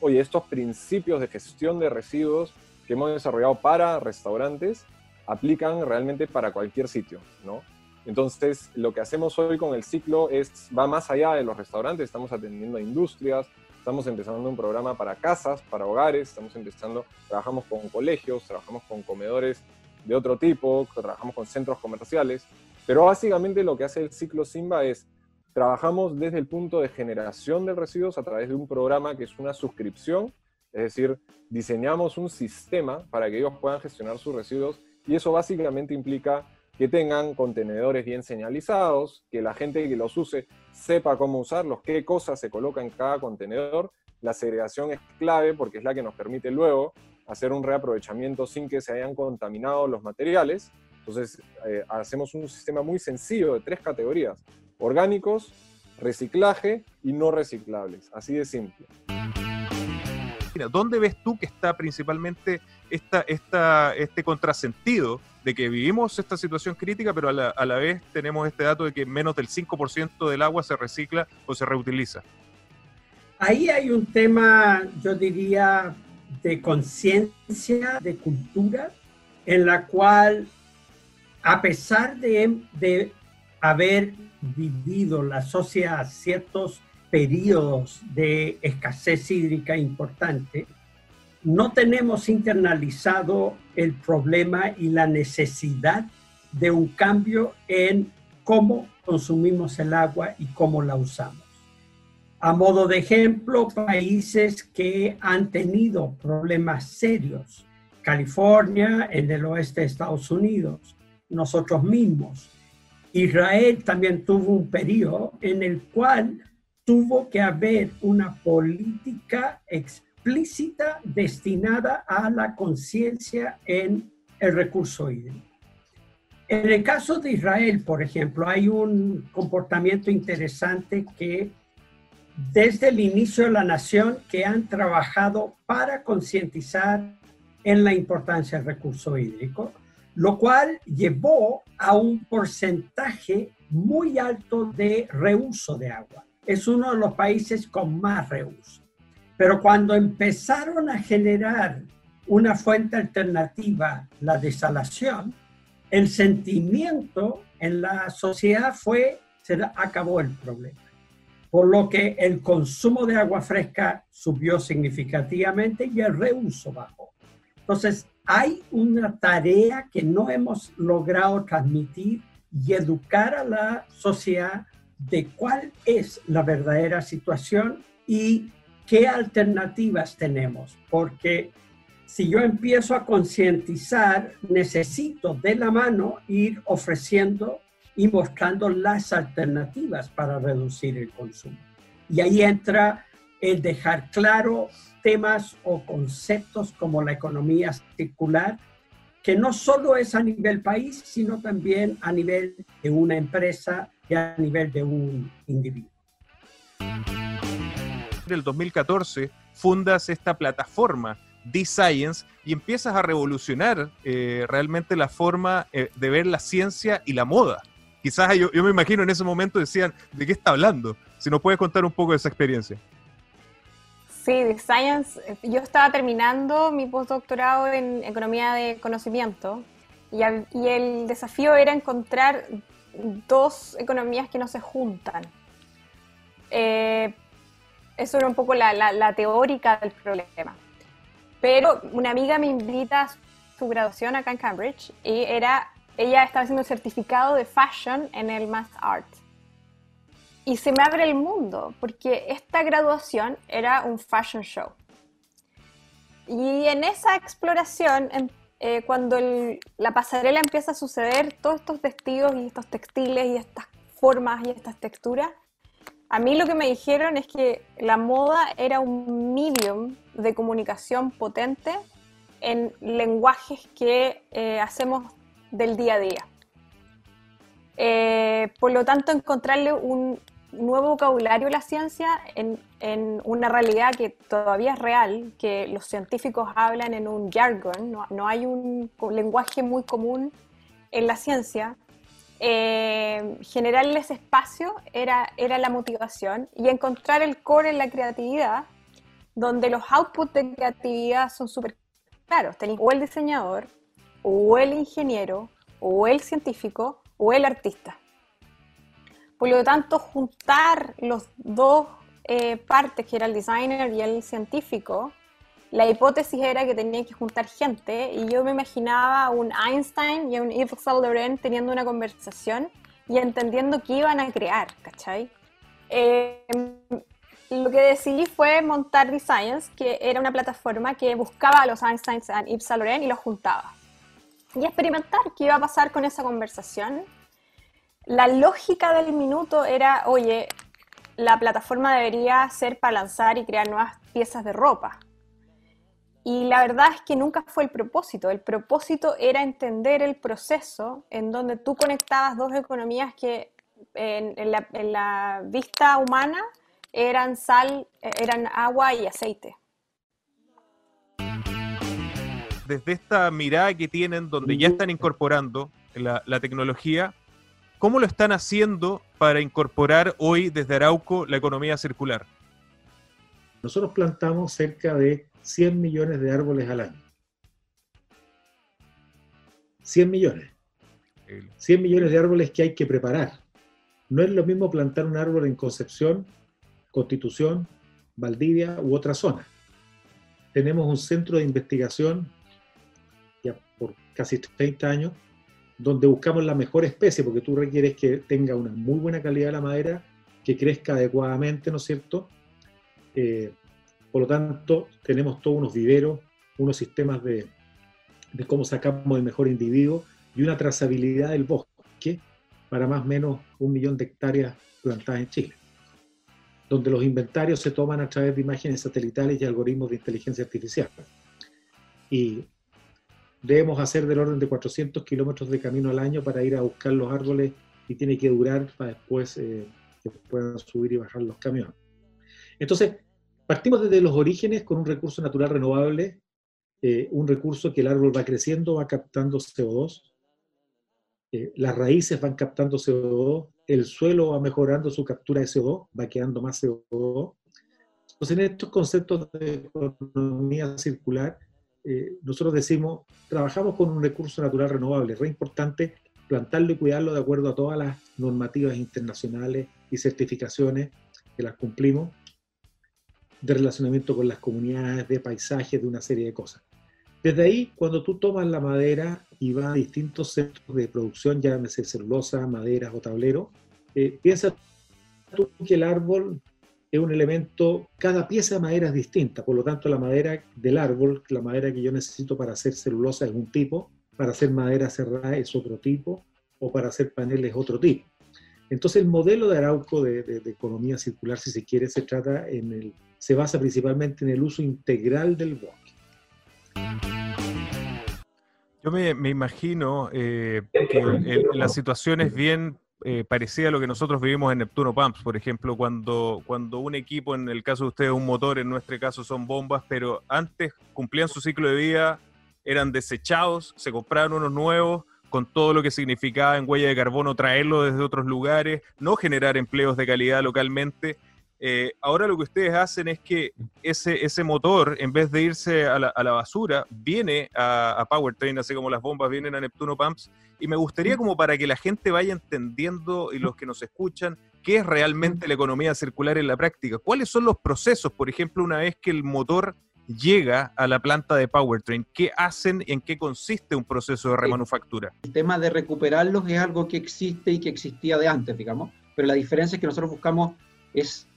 oye, estos principios de gestión de residuos que hemos desarrollado para restaurantes aplican realmente para cualquier sitio, ¿no? Entonces, lo que hacemos hoy con el ciclo es, va más allá de los restaurantes, estamos atendiendo a industrias, estamos empezando un programa para casas, para hogares, estamos empezando, trabajamos con colegios, trabajamos con comedores de otro tipo, trabajamos con centros comerciales, pero básicamente lo que hace el ciclo Simba es, trabajamos desde el punto de generación de residuos a través de un programa que es una suscripción, es decir, diseñamos un sistema para que ellos puedan gestionar sus residuos y eso básicamente implica que tengan contenedores bien señalizados, que la gente que los use sepa cómo usarlos, qué cosas se coloca en cada contenedor. La segregación es clave porque es la que nos permite luego hacer un reaprovechamiento sin que se hayan contaminado los materiales entonces, eh, hacemos un sistema muy sencillo de tres categorías, orgánicos, reciclaje y no reciclables, así de simple. ¿Dónde ves tú que está principalmente esta, esta, este contrasentido de que vivimos esta situación crítica, pero a la, a la vez tenemos este dato de que menos del 5% del agua se recicla o se reutiliza. Ahí hay un tema, yo diría, de conciencia, de cultura, en la cual, a pesar de, haber vivido la sociedad ciertos periodos de escasez hídrica importante, no tenemos internalizado el problema y la necesidad de un cambio en cómo consumimos el agua y cómo la usamos. A modo de ejemplo, países que han tenido problemas serios, California, en el oeste de Estados Unidos, nosotros mismos. Israel también tuvo un periodo en el cual tuvo que haber una política explícita destinada a la conciencia en el recurso hídrico. En el caso de Israel, por ejemplo, hay un comportamiento interesante que desde el inicio de la nación que han trabajado para concientizar en la importancia del recurso hídrico, lo cual llevó a un porcentaje muy alto de reuso de agua es uno de los países con más reuso. Pero cuando empezaron a generar una fuente alternativa, la desalación, el sentimiento en la sociedad fue, se acabó el problema. Por lo que el consumo de agua fresca subió significativamente y el reuso bajó. Entonces, hay una tarea que no hemos logrado transmitir y educar a la sociedad de cuál es la verdadera situación y qué alternativas tenemos, porque si yo empiezo a concientizar, necesito de la mano ir ofreciendo y mostrando las alternativas para reducir el consumo. Y ahí entra el dejar claro temas o conceptos como la economía circular, que no solo es a nivel país, sino también a nivel de una empresa y a nivel de un individuo. En el 2014 fundas esta plataforma D-Science y empiezas a revolucionar eh, realmente la forma eh, de ver la ciencia y la moda. Quizás yo, yo me imagino en ese momento decían, ¿de qué está hablando? Si nos puedes contar un poco de esa experiencia. Sí, The Science, yo estaba terminando mi postdoctorado en economía de conocimiento y, y, el desafío era encontrar dos economías que no se juntan. Eh, eso era un poco la, la, teórica del problema. Pero una amiga me invita a su graduación acá en Cambridge y era, ella estaba haciendo un certificado de fashion en el Math Art. Y se me abre el mundo, porque esta graduación era un fashion show. Y en esa exploración eh, cuando la pasarela empieza a suceder, todos estos vestidos y estos textiles y estas formas y estas texturas, a mí lo que me dijeron es que la moda era un medium de comunicación potente en lenguajes que eh, hacemos del día a día. Eh, por lo tanto, encontrarle un, nuevo vocabulario la ciencia en, una realidad que todavía es real, que los científicos hablan en un jargon, no, hay un lenguaje muy común en la ciencia. Eh, generarles espacio era, era la motivación y encontrar el core en la creatividad, donde los outputs de creatividad son súper claros. Tenéis o el diseñador, o el ingeniero, o el científico, o el artista. Por lo tanto, juntar los dos eh, partes, que era el designer y el científico, la hipótesis era que tenían que juntar gente y yo me imaginaba un Einstein y un Yves Saint Laurent teniendo una conversación y entendiendo qué iban a crear, ¿cachai? Eh, lo que decidí fue montar Designs, que era una plataforma que buscaba a los Einstein y Yves Saint Laurent y los juntaba. Y experimentar qué iba a pasar con esa conversación la lógica del minuto era, oye, la plataforma debería ser para lanzar y crear nuevas piezas de ropa. Y la verdad es que nunca fue el propósito. El propósito era entender el proceso en donde tú conectabas dos economías que en, la, en la, vista humana eran sal, eran agua y aceite. desde esta mirada que tienen, donde ya están incorporando la, la tecnología, ¿cómo lo están haciendo para incorporar hoy desde Arauco la economía circular? Nosotros plantamos cerca de 100 millones de árboles al año. 100 millones. 100 millones de árboles que hay que preparar. No es lo mismo plantar un árbol en Concepción, Constitución, Valdivia u otra zona. Tenemos un centro de investigación ya por casi 30 años donde buscamos la mejor especie, porque tú requieres que tenga una muy buena calidad la madera, que crezca adecuadamente, ¿no es cierto? Eh, por lo tanto, tenemos todos unos viveros, unos sistemas de, de cómo sacamos el mejor individuo y una trazabilidad del bosque para más o menos un millón de hectáreas plantadas en Chile, donde los inventarios se toman a través de imágenes satelitales y algoritmos de inteligencia artificial. Y debemos hacer del orden de 400 kilómetros de camino al año para ir a buscar los árboles y tiene que durar para después eh, que puedan subir y bajar los camiones. Entonces, partimos desde los orígenes con un recurso natural renovable, eh, un recurso que el árbol va creciendo, va captando CO2, eh, las raíces van captando CO2, el suelo va mejorando su captura de CO2, va quedando más CO2. Entonces, en estos conceptos de economía circular, eh, nosotros decimos, trabajamos con un recurso natural renovable, es re importante plantarlo y cuidarlo de acuerdo a todas las normativas internacionales y certificaciones que las cumplimos, de relacionamiento con las comunidades, de paisajes, de una serie de cosas. Desde ahí, cuando tú tomas la madera y vas a distintos centros de producción, llámese celulosa, maderas o tablero, eh, piensa tú que el árbol es un elemento, cada pieza de madera es distinta, por lo tanto la madera del árbol, la madera que yo necesito para hacer celulosa es un tipo, para hacer madera cerrada es otro tipo, o para hacer paneles es otro tipo. Entonces el modelo de Arauco de, economía circular, si se quiere, se trata en el, se basa principalmente en el uso integral del bosque. Yo me, imagino eh, que la situación es bien eh, parecía a lo que nosotros vivimos en Neptuno Pumps, por ejemplo, cuando, cuando un equipo, en el caso de ustedes un motor, en nuestro caso son bombas, pero antes cumplían su ciclo de vida, eran desechados, se compraban unos nuevos, con todo lo que significaba en huella de carbono traerlo desde otros lugares, no generar empleos de calidad localmente. Eh, ahora lo que ustedes hacen es que ese, ese motor, en vez de irse a la, a la basura, viene a, a, Powertrain, así como las bombas vienen a Neptuno Pumps. Y me gustaría como para que la gente vaya entendiendo y los que nos escuchan, qué es realmente la economía circular en la práctica. ¿Cuáles son los procesos? Por ejemplo, una vez que el motor llega a la planta de Powertrain, ¿qué hacen y en qué consiste un proceso de remanufactura? El tema de recuperarlos es algo que existe y que existía de antes, digamos, pero la diferencia es que nosotros buscamos es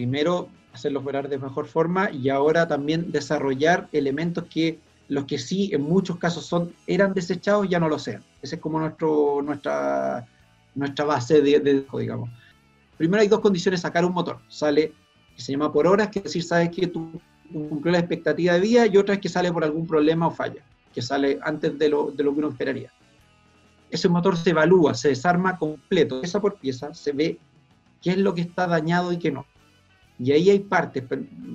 primero hacerlos operar de mejor forma y ahora también desarrollar elementos que los que sí en muchos casos son, eran desechados ya no lo sean. Esa es como nuestro, nuestra, nuestra base de, de, digamos. Primero hay dos condiciones, sacar un motor. Sale, que se llama por horas, que es decir, sabes que tú cumplió la expectativa de vida y otra es que sale por algún problema o falla, que sale antes de lo, de lo que uno esperaría. Ese motor se evalúa, se desarma completo, pieza por pieza, se ve qué es lo que está dañado y qué no. Y ahí hay partes.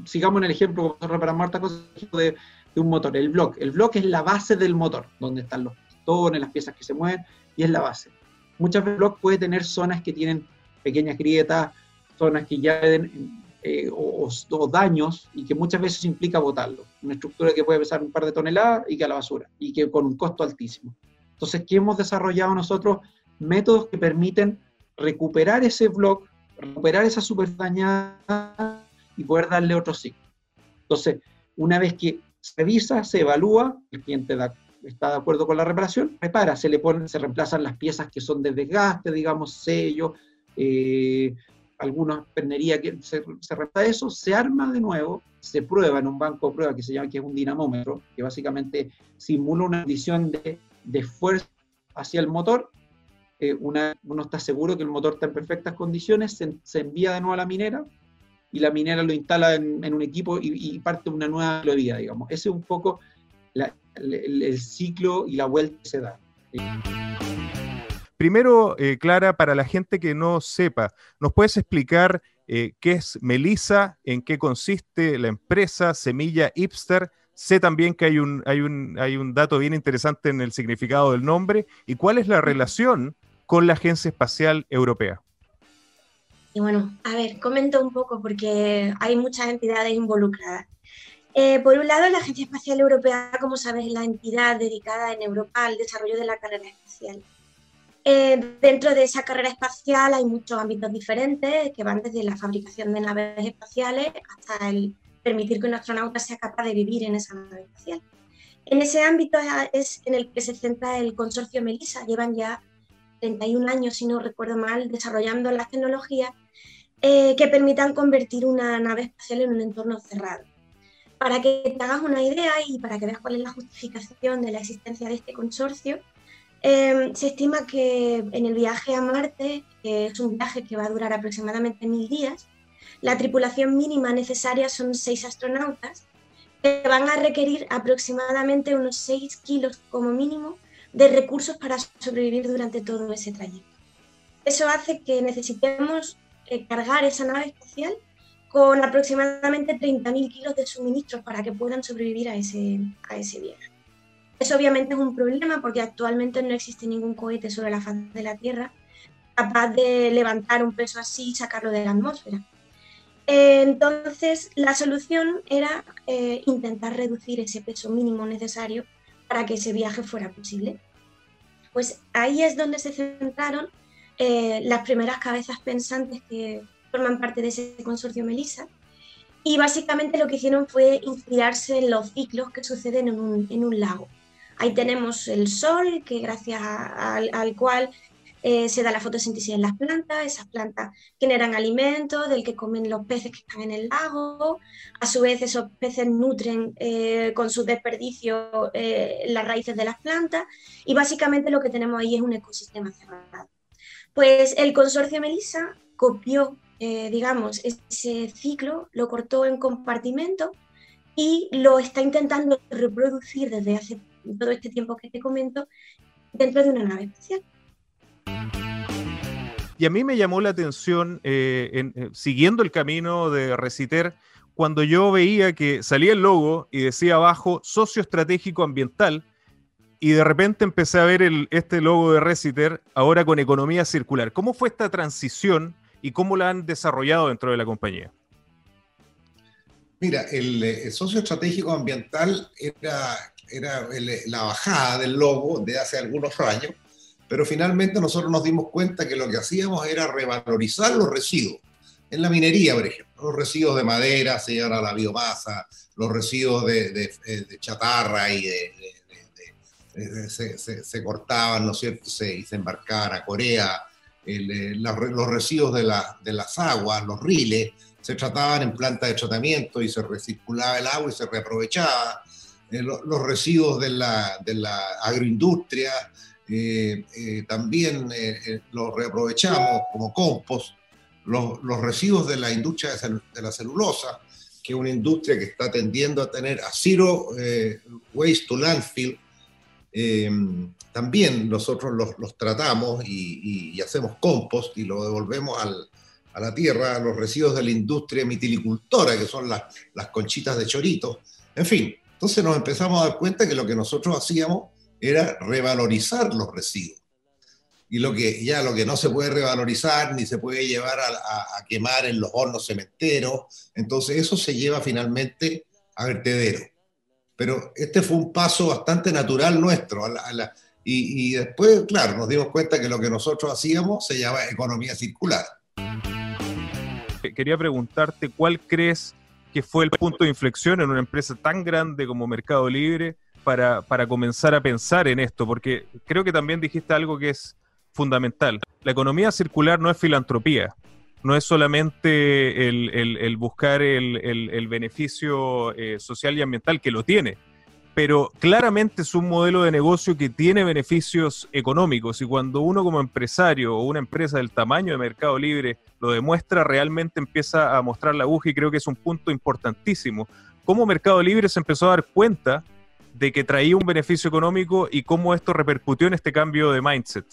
sigamos en el ejemplo, hartas cosas de, de un motor. El bloque. El bloque es la base del motor, donde están los pistones, las piezas que se mueven, y es la base. Muchas veces el bloque puede tener zonas que tienen pequeñas grietas, zonas que ya eh, o, o, daños, y que muchas veces implica botarlo. Una estructura que puede pesar un par de toneladas y que a la basura, y que con un costo altísimo. Entonces, ¿qué hemos desarrollado nosotros? Métodos que permiten recuperar ese bloque recuperar esa super dañada y poder darle otro ciclo. Entonces, una vez que se revisa, se evalúa, el cliente está de acuerdo con la reparación, repara, se le ponen, se reemplazan las piezas que son de desgaste, digamos, sello, eh, alguna pernería que se, se reemplaza eso, se arma de nuevo, se prueba en un banco de prueba que se llama que es un dinamómetro, que básicamente simula una medición de, de fuerza hacia el motor eh, una, uno está seguro que el motor está en perfectas condiciones, se, envía de nuevo a la minera y la minera lo instala en, un equipo y, parte una nueva vida, digamos. Ese es un poco el, ciclo y la vuelta que se da. Primero, eh, Clara, para la gente que no sepa, ¿nos puedes explicar eh, qué es Melissa, en qué consiste la empresa Semilla Hipster? Sé también que hay un, hay, un, hay un dato bien interesante en el significado del nombre. ¿Y cuál es la relación con la Agencia Espacial Europea? Y bueno, a ver, comento un poco porque hay muchas entidades involucradas. Eh, por un lado, la Agencia Espacial Europea, como sabes, es la entidad dedicada en Europa al desarrollo de la carrera espacial. Eh, dentro de esa carrera espacial hay muchos ámbitos diferentes que van desde la fabricación de naves espaciales hasta el permitir que un astronauta sea capaz de vivir en esa nave espacial. En ese ámbito es en el que se centra el consorcio MELISA. Llevan ya 31 años, si no recuerdo mal, desarrollando las tecnologías eh, que permitan convertir una nave espacial en un entorno cerrado. Para que te hagas una idea y para que veas cuál es la justificación de la existencia de este consorcio, em, se estima que en el viaje a Marte, que es un viaje que va a durar aproximadamente mil días, la tripulación mínima necesaria son seis astronautas que van a requerir aproximadamente unos 6 kilos como mínimo de recursos para sobrevivir durante todo ese trayecto. Eso hace que necesitemos eh, cargar esa nave espacial con aproximadamente 30.000 kilos de suministros para que puedan sobrevivir a ese, a ese viaje. Eso obviamente es un problema porque actualmente no existe ningún cohete sobre la faz de la Tierra capaz de levantar un peso así y sacarlo de la atmósfera. Entonces, la solución era eh, intentar reducir ese peso mínimo necesario para que ese viaje fuera posible. Pues ahí es donde se centraron eh, las primeras cabezas pensantes que forman parte de ese consorcio Melissa. Y básicamente lo que hicieron fue inspirarse en los ciclos que suceden en un, lago. Ahí tenemos el sol, que gracias al, cual eh, se da la fotosíntesis en las plantas, esas plantas generan alimento del que comen los peces que están en el lago, a su vez esos peces nutren eh, con su desperdicio las raíces de las plantas y básicamente lo que tenemos ahí es un ecosistema cerrado. Pues el consorcio Melissa copió, eh, digamos, ese ciclo, lo cortó en compartimentos y lo está intentando reproducir desde hace todo este tiempo que te comento dentro de una nave espacial. Y a mí me llamó la atención, eh, eh, siguiendo el camino de Reciter, cuando yo veía que salía el logo y decía abajo socio estratégico ambiental, y de repente empecé a ver este logo de Reciter ahora con economía circular. ¿Cómo fue esta transición y cómo la han desarrollado dentro de la compañía? Mira, el, socio estratégico ambiental era, era la bajada del logo de hace algunos años, pero finalmente nosotros nos dimos cuenta que lo que hacíamos era revalorizar los residuos. En la minería, por ejemplo, los residuos de madera se llevan a la biomasa, los residuos de, de chatarra y de, eh, se, cortaban, ¿no es cierto? Se, y se embarcaban a Corea, eh, los residuos de, de, las aguas, los riles, se trataban en plantas de tratamiento y se recirculaba el agua y se reaprovechaba. Eh, los residuos de la, de la agroindustria también los reaprovechamos como compost. Los, los, residuos de la industria de, la celulosa, que es una industria que está tendiendo a tener a zero waste to landfill, eh, también nosotros los, tratamos y, hacemos compost y lo devolvemos a la tierra, a los residuos de la industria mitilicultora, que son las, las conchitas de chorito. En fin, entonces nos empezamos a dar cuenta que lo que nosotros hacíamos era revalorizar los residuos. Y lo que ya lo que no se puede revalorizar ni se puede llevar a, quemar en los hornos cementeros, entonces eso se lleva finalmente a vertedero pero este fue un paso bastante natural nuestro. y, después, claro, nos dimos cuenta que lo que nosotros hacíamos se llama economía circular. Quería preguntarte cuál crees que fue el punto de inflexión en una empresa tan grande como Mercado Libre para, para comenzar a pensar en esto, porque creo que también dijiste algo que es fundamental. La economía circular no es filantropía, no es solamente el, buscar el, beneficio eh, social y ambiental, que lo tiene, pero claramente es un modelo de negocio que tiene beneficios económicos y cuando uno como empresario o una empresa del tamaño de Mercado Libre lo demuestra, realmente empieza a mostrar la aguja y creo que es un punto importantísimo. Cómo Mercado Libre se empezó a dar cuenta de que traía un beneficio económico y cómo esto repercutió en este cambio de mindset.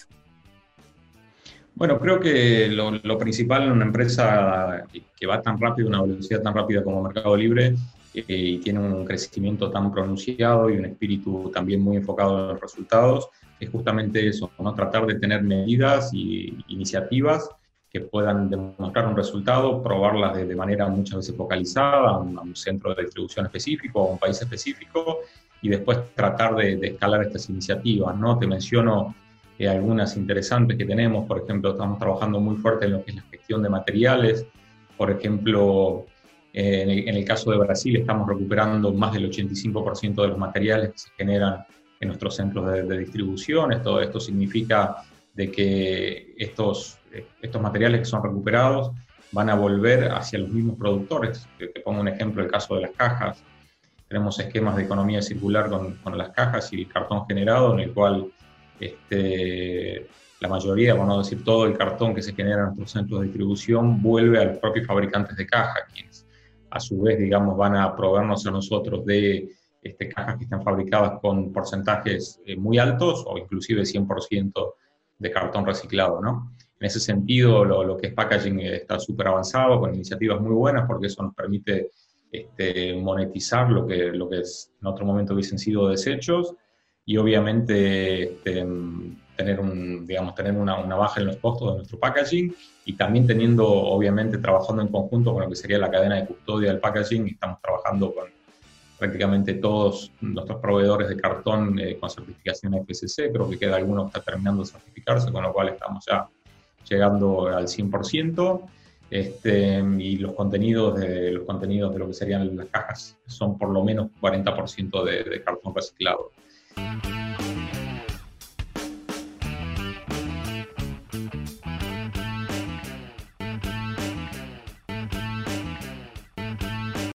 Bueno, creo que lo, principal en una empresa que va tan rápido, una velocidad tan rápida como Mercado Libre, eh, y tiene un crecimiento tan pronunciado y un espíritu también muy enfocado en los resultados, es justamente eso, ¿no? tratar de tener medidas y iniciativas que puedan demostrar un resultado, probarlas de, manera muchas veces focalizada a un, centro de distribución específico, a un país específico, y después tratar de, escalar estas iniciativas. ¿no? Te menciono eh, algunas interesantes que tenemos, por ejemplo, estamos trabajando muy fuerte en lo que es la gestión de materiales, por ejemplo, eh, en, el, caso de Brasil estamos recuperando más del 85% de los materiales que se generan en nuestros centros de, distribución. Esto, esto significa de que estos, estos materiales que son recuperados van a volver hacia los mismos productores. Te, pongo un ejemplo, el caso de las cajas. Tenemos esquemas de economía circular con, con las cajas y el cartón generado, en el cual este, la mayoría, por no decir todo el cartón que se genera en nuestros centros de distribución, vuelve a los propios fabricantes de cajas, quienes a su vez, digamos, van a proveernos a nosotros de este, cajas que están fabricadas con porcentajes eh, muy altos o inclusive 100% de cartón reciclado, ¿no? En ese sentido, lo, que es packaging está súper avanzado, con iniciativas muy buenas, porque eso nos permite este, monetizar lo que, lo que es, en otro momento hubiesen sido desechos y obviamente este, tener, un, digamos, tener una, una, baja en los costos de nuestro packaging y también teniendo, obviamente, trabajando en conjunto con lo que sería la cadena de custodia del packaging. Estamos trabajando con prácticamente todos nuestros proveedores de cartón eh, con certificación FSC. Creo que queda alguno que está terminando de certificarse, con lo cual estamos ya llegando al 100%. Este, y los contenidos, de, los contenidos de lo que serían las cajas son por lo menos 40% de, de cartón reciclado.